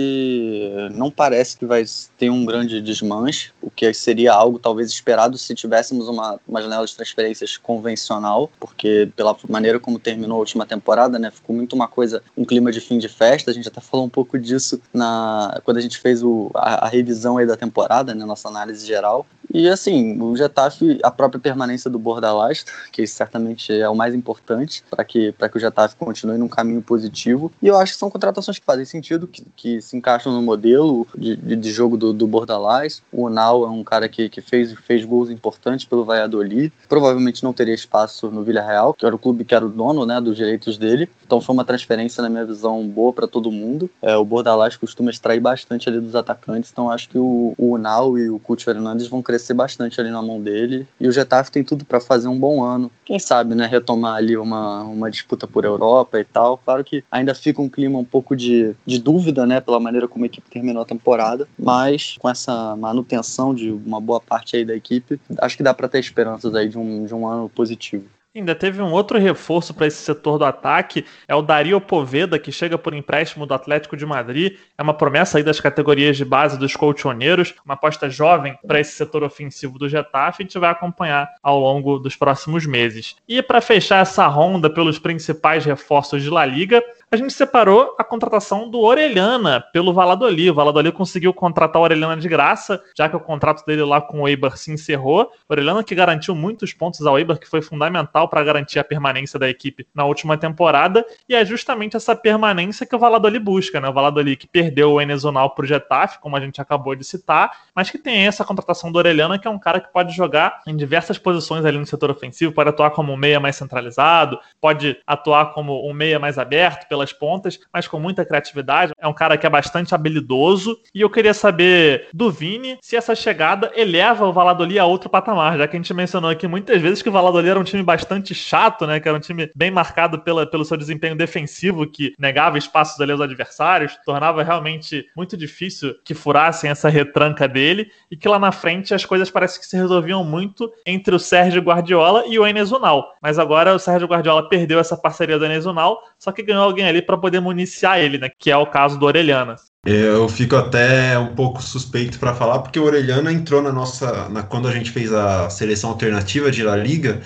não parece que vai ter um grande desmanche, o que seria algo talvez esperado se tivéssemos uma, uma janela de transferências convencional, porque pela maneira como terminou a última temporada, né, ficou muito uma coisa, um clima de fim de festa, a gente até falou um pouco disso na quando a gente fez o, a, a revisão aí da temporada, né, nossa análise geral, e assim, o Getafe, a própria permanência do Bordalás, que certamente é o mais importante para que, que o Getafe continue num caminho positivo. E eu acho que são contratações que fazem sentido, que, que se encaixam no modelo de, de, jogo do, do Bordalás. O Unal é um cara que, que fez, fez gols importantes pelo Valladolid. Provavelmente não teria espaço no Villarreal, que era o clube que era o dono né, dos direitos dele. Então foi uma transferência, na minha visão, boa para todo mundo. É, o Bordalás costuma extrair bastante ali dos atacantes, então acho que o, o e o Couto Fernandes vão crescer crescer bastante ali na mão dele. E o Getafe tem tudo para fazer um bom ano. Quem sabe, né, retomar ali uma, uma disputa por Europa e tal. Claro que ainda fica um clima um pouco de, de dúvida, né, pela maneira como a equipe terminou a temporada, mas com essa manutenção de uma boa parte aí da equipe, acho que dá para ter esperanças aí de um, de um ano positivo. Ainda teve um outro reforço para esse setor do ataque, é o Dario Poveda, que chega por empréstimo do Atlético de Madrid. É uma promessa aí das categorias de base dos colchoneiros, uma aposta jovem para esse setor ofensivo do Getafe. A gente vai acompanhar ao longo dos próximos meses. E para fechar essa ronda pelos principais reforços de La Liga, a gente separou a contratação do Orelhana pelo Valladolid. O Valladolid conseguiu contratar o Orelhana de graça, já que o contrato dele lá com o Eibar se encerrou. O Orelhana que garantiu muitos pontos ao Eibar, que foi fundamental para garantir a permanência da equipe na última temporada, e é justamente essa permanência que o Valladolid busca, né? O Valladolid que perdeu o Enezonal para o Getafe, como a gente acabou de citar, mas que tem essa contratação do Orelhana, que é um cara que pode jogar em diversas posições ali no setor ofensivo, pode atuar como um meia mais centralizado, pode atuar como um meia mais aberto, pelas pontas, mas com muita criatividade. É um cara que é bastante habilidoso. E eu queria saber do Vini se essa chegada eleva o Valladolid a outro patamar, já que a gente mencionou aqui muitas vezes que o Valladolid era um time bastante chato, né? Que era um time bem marcado pela, pelo seu desempenho defensivo, que negava espaços ali aos adversários, tornava realmente muito difícil que furassem essa retranca dele, e que lá na frente as coisas parecem que se resolviam muito entre o Sérgio Guardiola e o Enes Unal. Mas agora o Sérgio Guardiola perdeu essa parceria do Enes Unal, só que ganhou alguém ali para poder municiar ele, né? Que é o caso do Orelhana. Eu fico até um pouco suspeito para falar, porque o Orelhana entrou na nossa. Na, quando a gente fez a seleção alternativa de La Liga,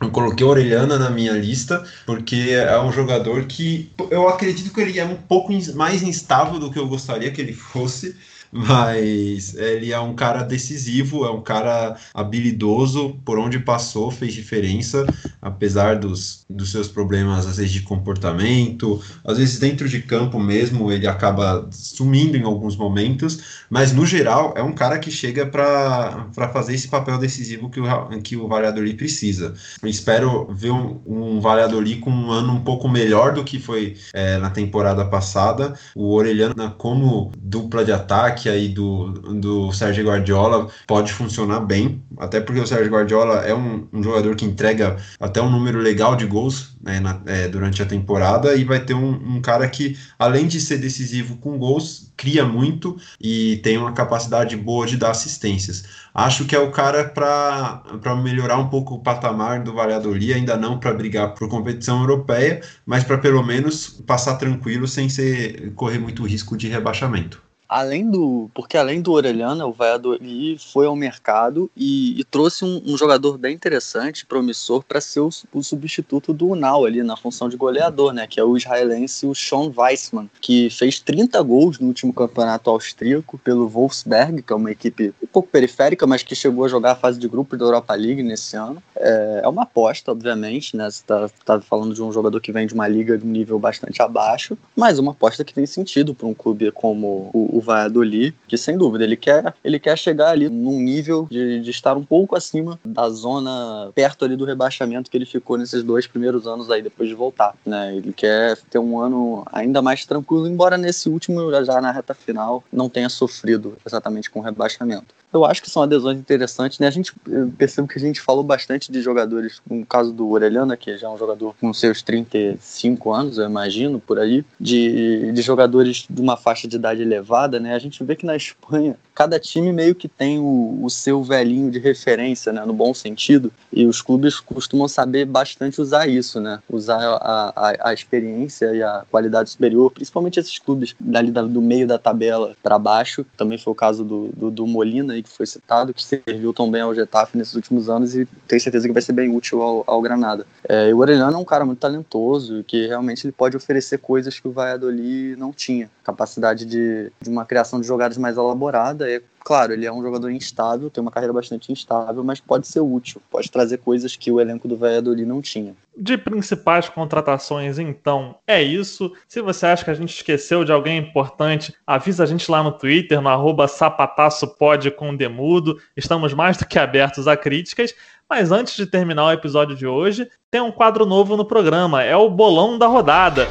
eu coloquei o Orelhana na minha lista, porque é um jogador que eu acredito que ele é um pouco mais instável do que eu gostaria que ele fosse mas ele é um cara decisivo, é um cara habilidoso, por onde passou fez diferença, apesar dos, dos seus problemas, às vezes de comportamento, às vezes dentro de campo mesmo, ele acaba sumindo em alguns momentos, mas no geral é um cara que chega para fazer esse papel decisivo que o, que o Valladolid precisa. Eu espero ver um, um Valladolid com um ano um pouco melhor do que foi é, na temporada passada. O Orelhano, como dupla de ataque aí do, do Sérgio Guardiola, pode funcionar bem, até porque o Sérgio Guardiola é um, um jogador que entrega até um número legal de gols né, na, é, durante a temporada e vai ter um, um, cara que, além de ser decisivo com gols, cria muito e tem uma capacidade boa de dar assistências. Acho que é o cara para melhorar um pouco o patamar do Valladolid, ainda não para brigar por competição europeia, mas para pelo menos passar tranquilo sem ser correr muito risco de rebaixamento além do. Porque além do Orelhana, o Valladolid foi ao mercado e, e trouxe um, um, jogador bem interessante, promissor, para ser o, o, substituto do Unal ali na função de goleador, né? Que é o israelense o Sean Weissman, que fez 30 gols no último campeonato austríaco pelo Wolfsberg, que é uma equipe um pouco periférica, mas que chegou a jogar a fase de grupo da Europa League nesse ano. É, é uma aposta, obviamente, né? Você tá, tá falando de um jogador que vem de uma liga de um nível bastante abaixo, mas uma aposta que tem sentido para um clube como o o Valladolid, que sem dúvida ele quer, ele quer chegar ali num nível de, de estar um pouco acima da zona perto ali do rebaixamento que ele ficou nesses dois primeiros anos aí depois de voltar, né? Ele quer ter um ano ainda mais tranquilo, embora nesse último já na reta final não tenha sofrido exatamente com o rebaixamento eu acho que são adesões interessantes, né? A gente percebe que a gente falou bastante de jogadores, no caso do Orelhana, que já é um jogador com seus 35 anos, eu imagino, por aí, de, de jogadores de uma faixa de idade elevada, né? A gente vê que na Espanha cada time meio que tem o, o seu velhinho de referência, né? No bom sentido, e os clubes costumam saber bastante usar isso, né? Usar a, a, a experiência e a qualidade superior, principalmente esses clubes dali do meio da tabela para baixo, também foi o caso do, do, do Molina, que foi citado, que serviu tão bem ao Getafe nesses últimos anos e tenho certeza que vai ser bem útil ao, ao Granada. É, e o Orelhano é um cara muito talentoso que realmente ele pode oferecer coisas que o Valladolid não tinha. Capacidade de, de uma criação de jogadas mais elaborada. É, claro, ele é um jogador instável, tem uma carreira bastante instável, mas pode ser útil, pode trazer coisas que o elenco do Valladolid não tinha. De principais contratações, então, é isso. Se você acha que a gente esqueceu de alguém importante, avisa a gente lá no Twitter, no arroba sapataçopod com demudo. Estamos mais do que abertos a críticas. Mas antes de terminar o episódio de hoje, tem um quadro novo no programa, é o Bolão da Rodada.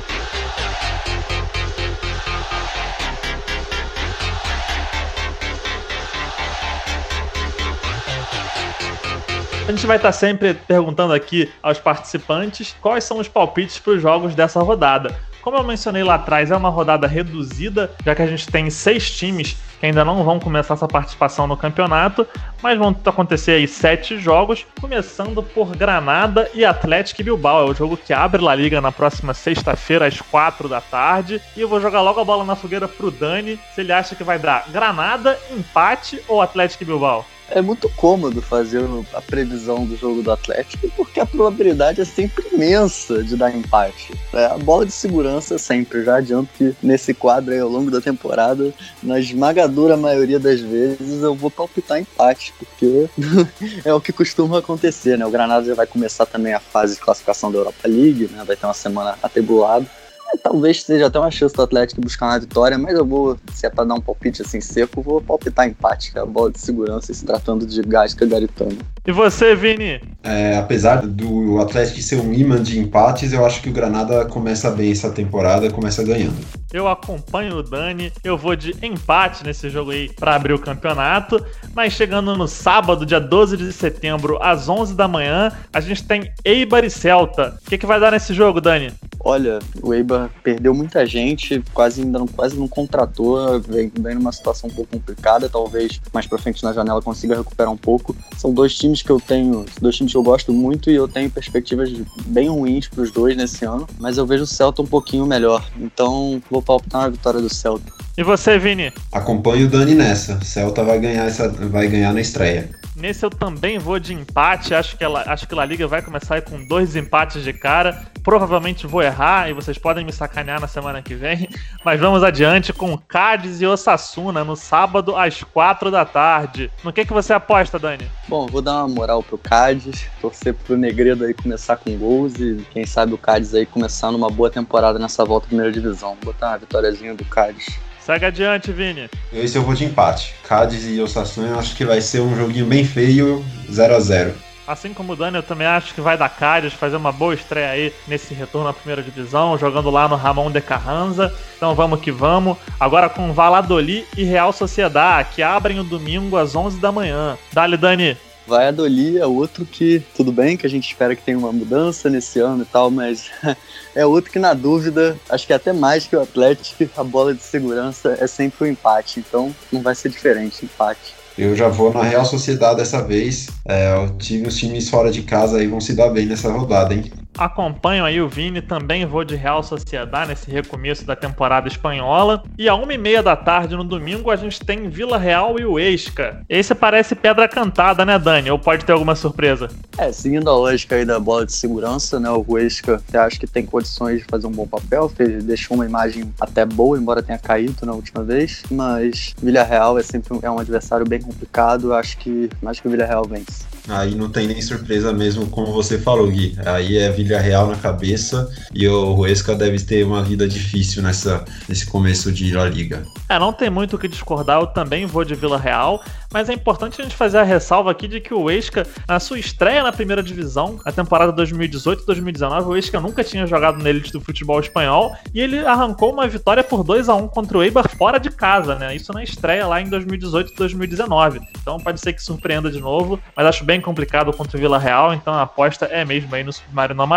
A gente vai estar sempre perguntando aqui aos participantes quais são os palpites para os jogos dessa rodada. Como eu mencionei lá atrás, é uma rodada reduzida, já que a gente tem seis times que ainda não vão começar essa participação no campeonato, mas vão acontecer aí sete jogos, começando por Granada e Atlético Bilbao. É o jogo que abre a Liga na próxima sexta-feira, às quatro da tarde. E eu vou jogar logo a bola na fogueira pro Dani, se ele acha que vai dar Granada, empate ou Atlético Bilbao é muito cômodo fazer a previsão do jogo do Atlético, porque a probabilidade é sempre imensa de dar empate. É, a bola de segurança sempre, já adianto que nesse quadro aí ao longo da temporada, na esmagadora maioria das vezes, eu vou palpitar empate, porque é o que costuma acontecer, né? O Granada já vai começar também a fase de classificação da Europa League, né? Vai ter uma semana atribulada. Talvez seja até uma chance do Atlético buscar uma vitória, mas eu vou, se é pra dar um palpite assim seco, vou palpitar empate, que é a bola de segurança se tratando de Gasca garitano. E você, Vini? É, apesar do Atlético ser um imã de empates, eu acho que o Granada começa bem essa temporada, começa ganhando. Eu acompanho o Dani, eu vou de empate nesse jogo aí para abrir o campeonato, mas chegando no sábado, dia 12 de setembro, às 11 da manhã, a gente tem Eibar e Celta. O que, que vai dar nesse jogo, Dani? Olha, o Eibar perdeu muita gente, quase ainda não, quase não contratou, vem, vem numa situação um pouco complicada, talvez mais pra frente na janela consiga recuperar um pouco. São dois times que eu tenho, dois times que eu gosto muito e eu tenho perspectivas bem ruins para os dois nesse ano, mas eu vejo o Celta um pouquinho melhor. Então vou palpitar uma vitória do Celta. E você, Vini? Acompanho o Dani nessa. Celta vai ganhar essa, vai ganhar na estreia. Nesse eu também vou de empate. Acho que, ela, acho que a La Liga vai começar com dois empates de cara. Provavelmente vou errar e vocês podem me sacanear na semana que vem. Mas vamos adiante com Cádiz e Osasuna no sábado às quatro da tarde. No que, que você aposta, Dani? Bom, vou dar uma moral pro Cádiz, torcer pro Negredo aí começar com gols e quem sabe o Cádiz aí começar numa boa temporada nessa volta à primeira divisão. Vou botar uma vitóriazinha do Cádiz. Segue adiante, Vini. Esse eu vou de empate. Cádiz e Osasuna, eu acho que vai ser um joguinho bem feio, 0 a 0 Assim como o Dani, eu também acho que vai dar Cádiz fazer uma boa estreia aí nesse retorno à primeira divisão, jogando lá no Ramon de Carranza. Então vamos que vamos. Agora com Valladolid e Real Sociedade, que abrem o domingo às 11 da manhã. Dale, Dani. Vai Adoli é outro que, tudo bem, que a gente espera que tenha uma mudança nesse ano e tal, mas é outro que, na dúvida, acho que até mais que o Atlético, a bola de segurança é sempre o um empate, então não vai ser diferente, empate. Eu já vou na Real Sociedade dessa vez. É, o time, os times fora de casa aí vão se dar bem nessa rodada, hein? Acompanho aí o Vini, também vou de Real Sociedade nesse recomeço da temporada espanhola. E a uma e meia da tarde no domingo a gente tem Vila Real e o Esca. Esse parece pedra cantada, né, Dani? Ou pode ter alguma surpresa? É, seguindo a lógica aí da bola de segurança, né? O Esca acho que tem condições de fazer um bom papel, fez, deixou uma imagem até boa, embora tenha caído na última vez. Mas Vila Real é sempre é um adversário bem complicado, acho que mais que o Vila Real vence. Aí não tem nem surpresa mesmo, como você falou, Gui. Aí é Villarreal na cabeça e o Huesca deve ter uma vida difícil nessa, nesse começo de La Liga. É, não tem muito o que discordar, eu também vou de Vila Real, mas é importante a gente fazer a ressalva aqui de que o Huesca, na sua estreia na primeira divisão, na temporada 2018-2019, o Huesca nunca tinha jogado na elite do futebol espanhol e ele arrancou uma vitória por 2 a 1 contra o Eibar fora de casa, né? Isso na estreia lá em 2018-2019. Então pode ser que surpreenda de novo, mas acho bem bem complicado contra o Vila Real, então a aposta é mesmo aí no Submarino Amarelo.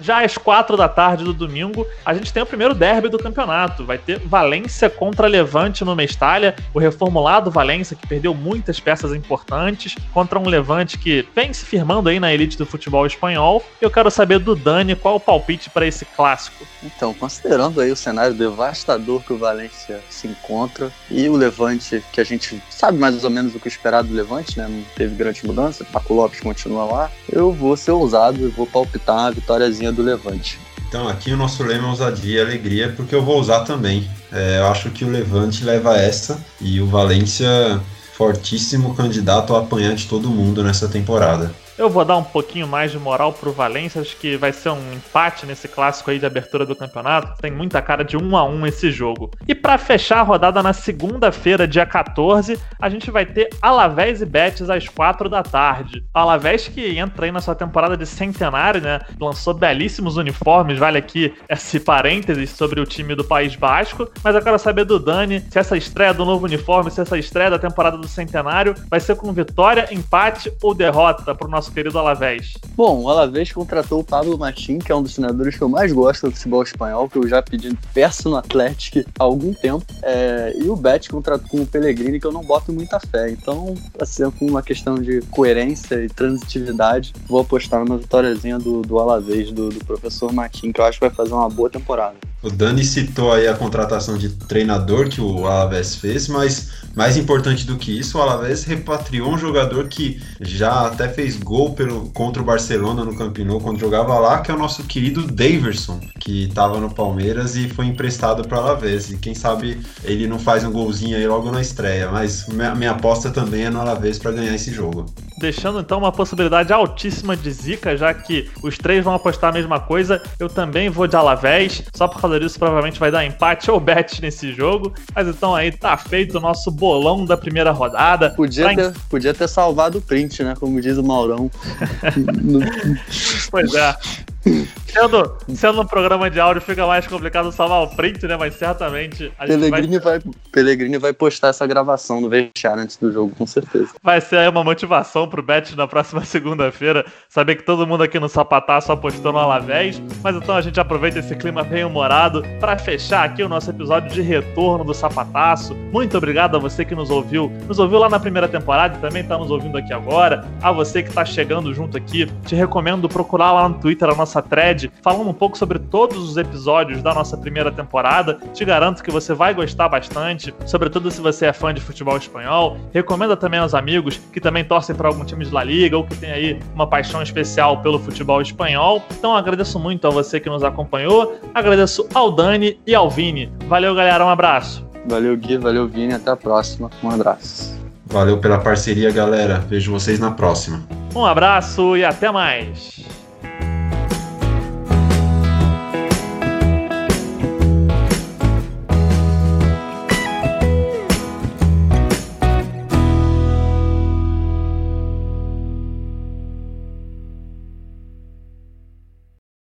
Já às quatro da tarde do domingo, a gente tem o primeiro derby do campeonato. Vai ter Valência contra Levante no Mestalha, o reformulado Valência, que perdeu muitas peças importantes, contra um Levante que vem se firmando aí na elite do futebol espanhol. Eu quero saber do Dani qual o palpite para esse clássico. Então, considerando aí o cenário devastador que o Valência se encontra e o Levante, que a gente sabe mais ou menos o que esperar do Levante, né? Não teve grande mudança, Paco Lopes continua lá, eu vou ser ousado e vou palpitar vitóriazinha do Levante. Então, aqui o nosso lema é ousadia e alegria, porque eu vou usar também. É, eu acho que o Levante leva essa e o Valência, fortíssimo candidato a apanhar de todo mundo nessa temporada. Eu vou dar um pouquinho mais de moral pro Valência, acho que vai ser um empate nesse clássico aí de abertura do campeonato. Tem muita cara de 1 a 1 esse jogo. E para fechar a rodada na segunda-feira, dia 14, a gente vai ter Alavés e Betis às 4 da tarde. Alavés que entra aí na sua temporada de centenário, né? Lançou belíssimos uniformes, vale aqui esse parênteses sobre o time do País Basco, mas eu quero saber do Dani se essa estreia do novo uniforme, se essa estreia da temporada do centenário vai ser com vitória, empate ou derrota pro nosso nosso querido Alavés? Bom, o Alavés contratou o Pablo Martin, que é um dos treinadores que eu mais gosto do futebol espanhol, que eu já pedi peço no Atlético há algum tempo. É, e o Bet contratou com o Pellegrini, que eu não boto muita fé. Então, assim, com uma questão de coerência e transitividade, vou apostar numa vitóriazinha do, do Alavés, do, do professor Martin, que eu acho que vai fazer uma boa temporada. O Dani citou aí a contratação de treinador que o Alavés fez, mas mais importante do que isso, o Alavés repatriou um jogador que já até fez gol pelo, contra o Barcelona no Camp Nou quando jogava lá, que é o nosso querido Daverson, que estava no Palmeiras e foi emprestado para Alavés. E quem sabe ele não faz um golzinho aí logo na estreia, mas minha, minha aposta também é no Alavés para ganhar esse jogo. Deixando então uma possibilidade altíssima de zica, já que os três vão apostar a mesma coisa, eu também vou de Alavés, só por causa disso provavelmente vai dar empate ou bet nesse jogo. Mas então aí tá feito o nosso bolão da primeira rodada. Podia, tá ter, podia ter salvado o print, né? Como diz o Maurão. pois é. Sendo, sendo um programa de áudio, fica mais complicado salvar o print, né? Mas certamente a Pellegrini vai... vai... Pellegrini vai postar essa gravação no vestiário antes do jogo, com certeza. Vai ser aí uma motivação pro Bet na próxima segunda-feira. Saber que todo mundo aqui no Sapataço apostou no Alavés. Mas então a gente aproveita esse clima bem humorado para fechar aqui o nosso episódio de retorno do Sapataço. Muito obrigado a você que nos ouviu. Nos ouviu lá na primeira temporada e também tá nos ouvindo aqui agora. A você que tá chegando junto aqui, te recomendo procurar lá no Twitter a nossa thread grande, falando um pouco sobre todos os episódios da nossa primeira temporada. Te garanto que você vai gostar bastante, sobretudo se você é fã de futebol espanhol. Recomenda também aos amigos que também torcem para algum time de La Liga ou que tem aí uma paixão especial pelo futebol espanhol. Então agradeço muito a você que nos acompanhou, agradeço ao Dani e ao Vini. Valeu, galera, um abraço. Valeu, Gui, valeu, Vini, até a próxima. Um abraço. Valeu pela parceria, galera. Vejo vocês na próxima. Um abraço e até mais.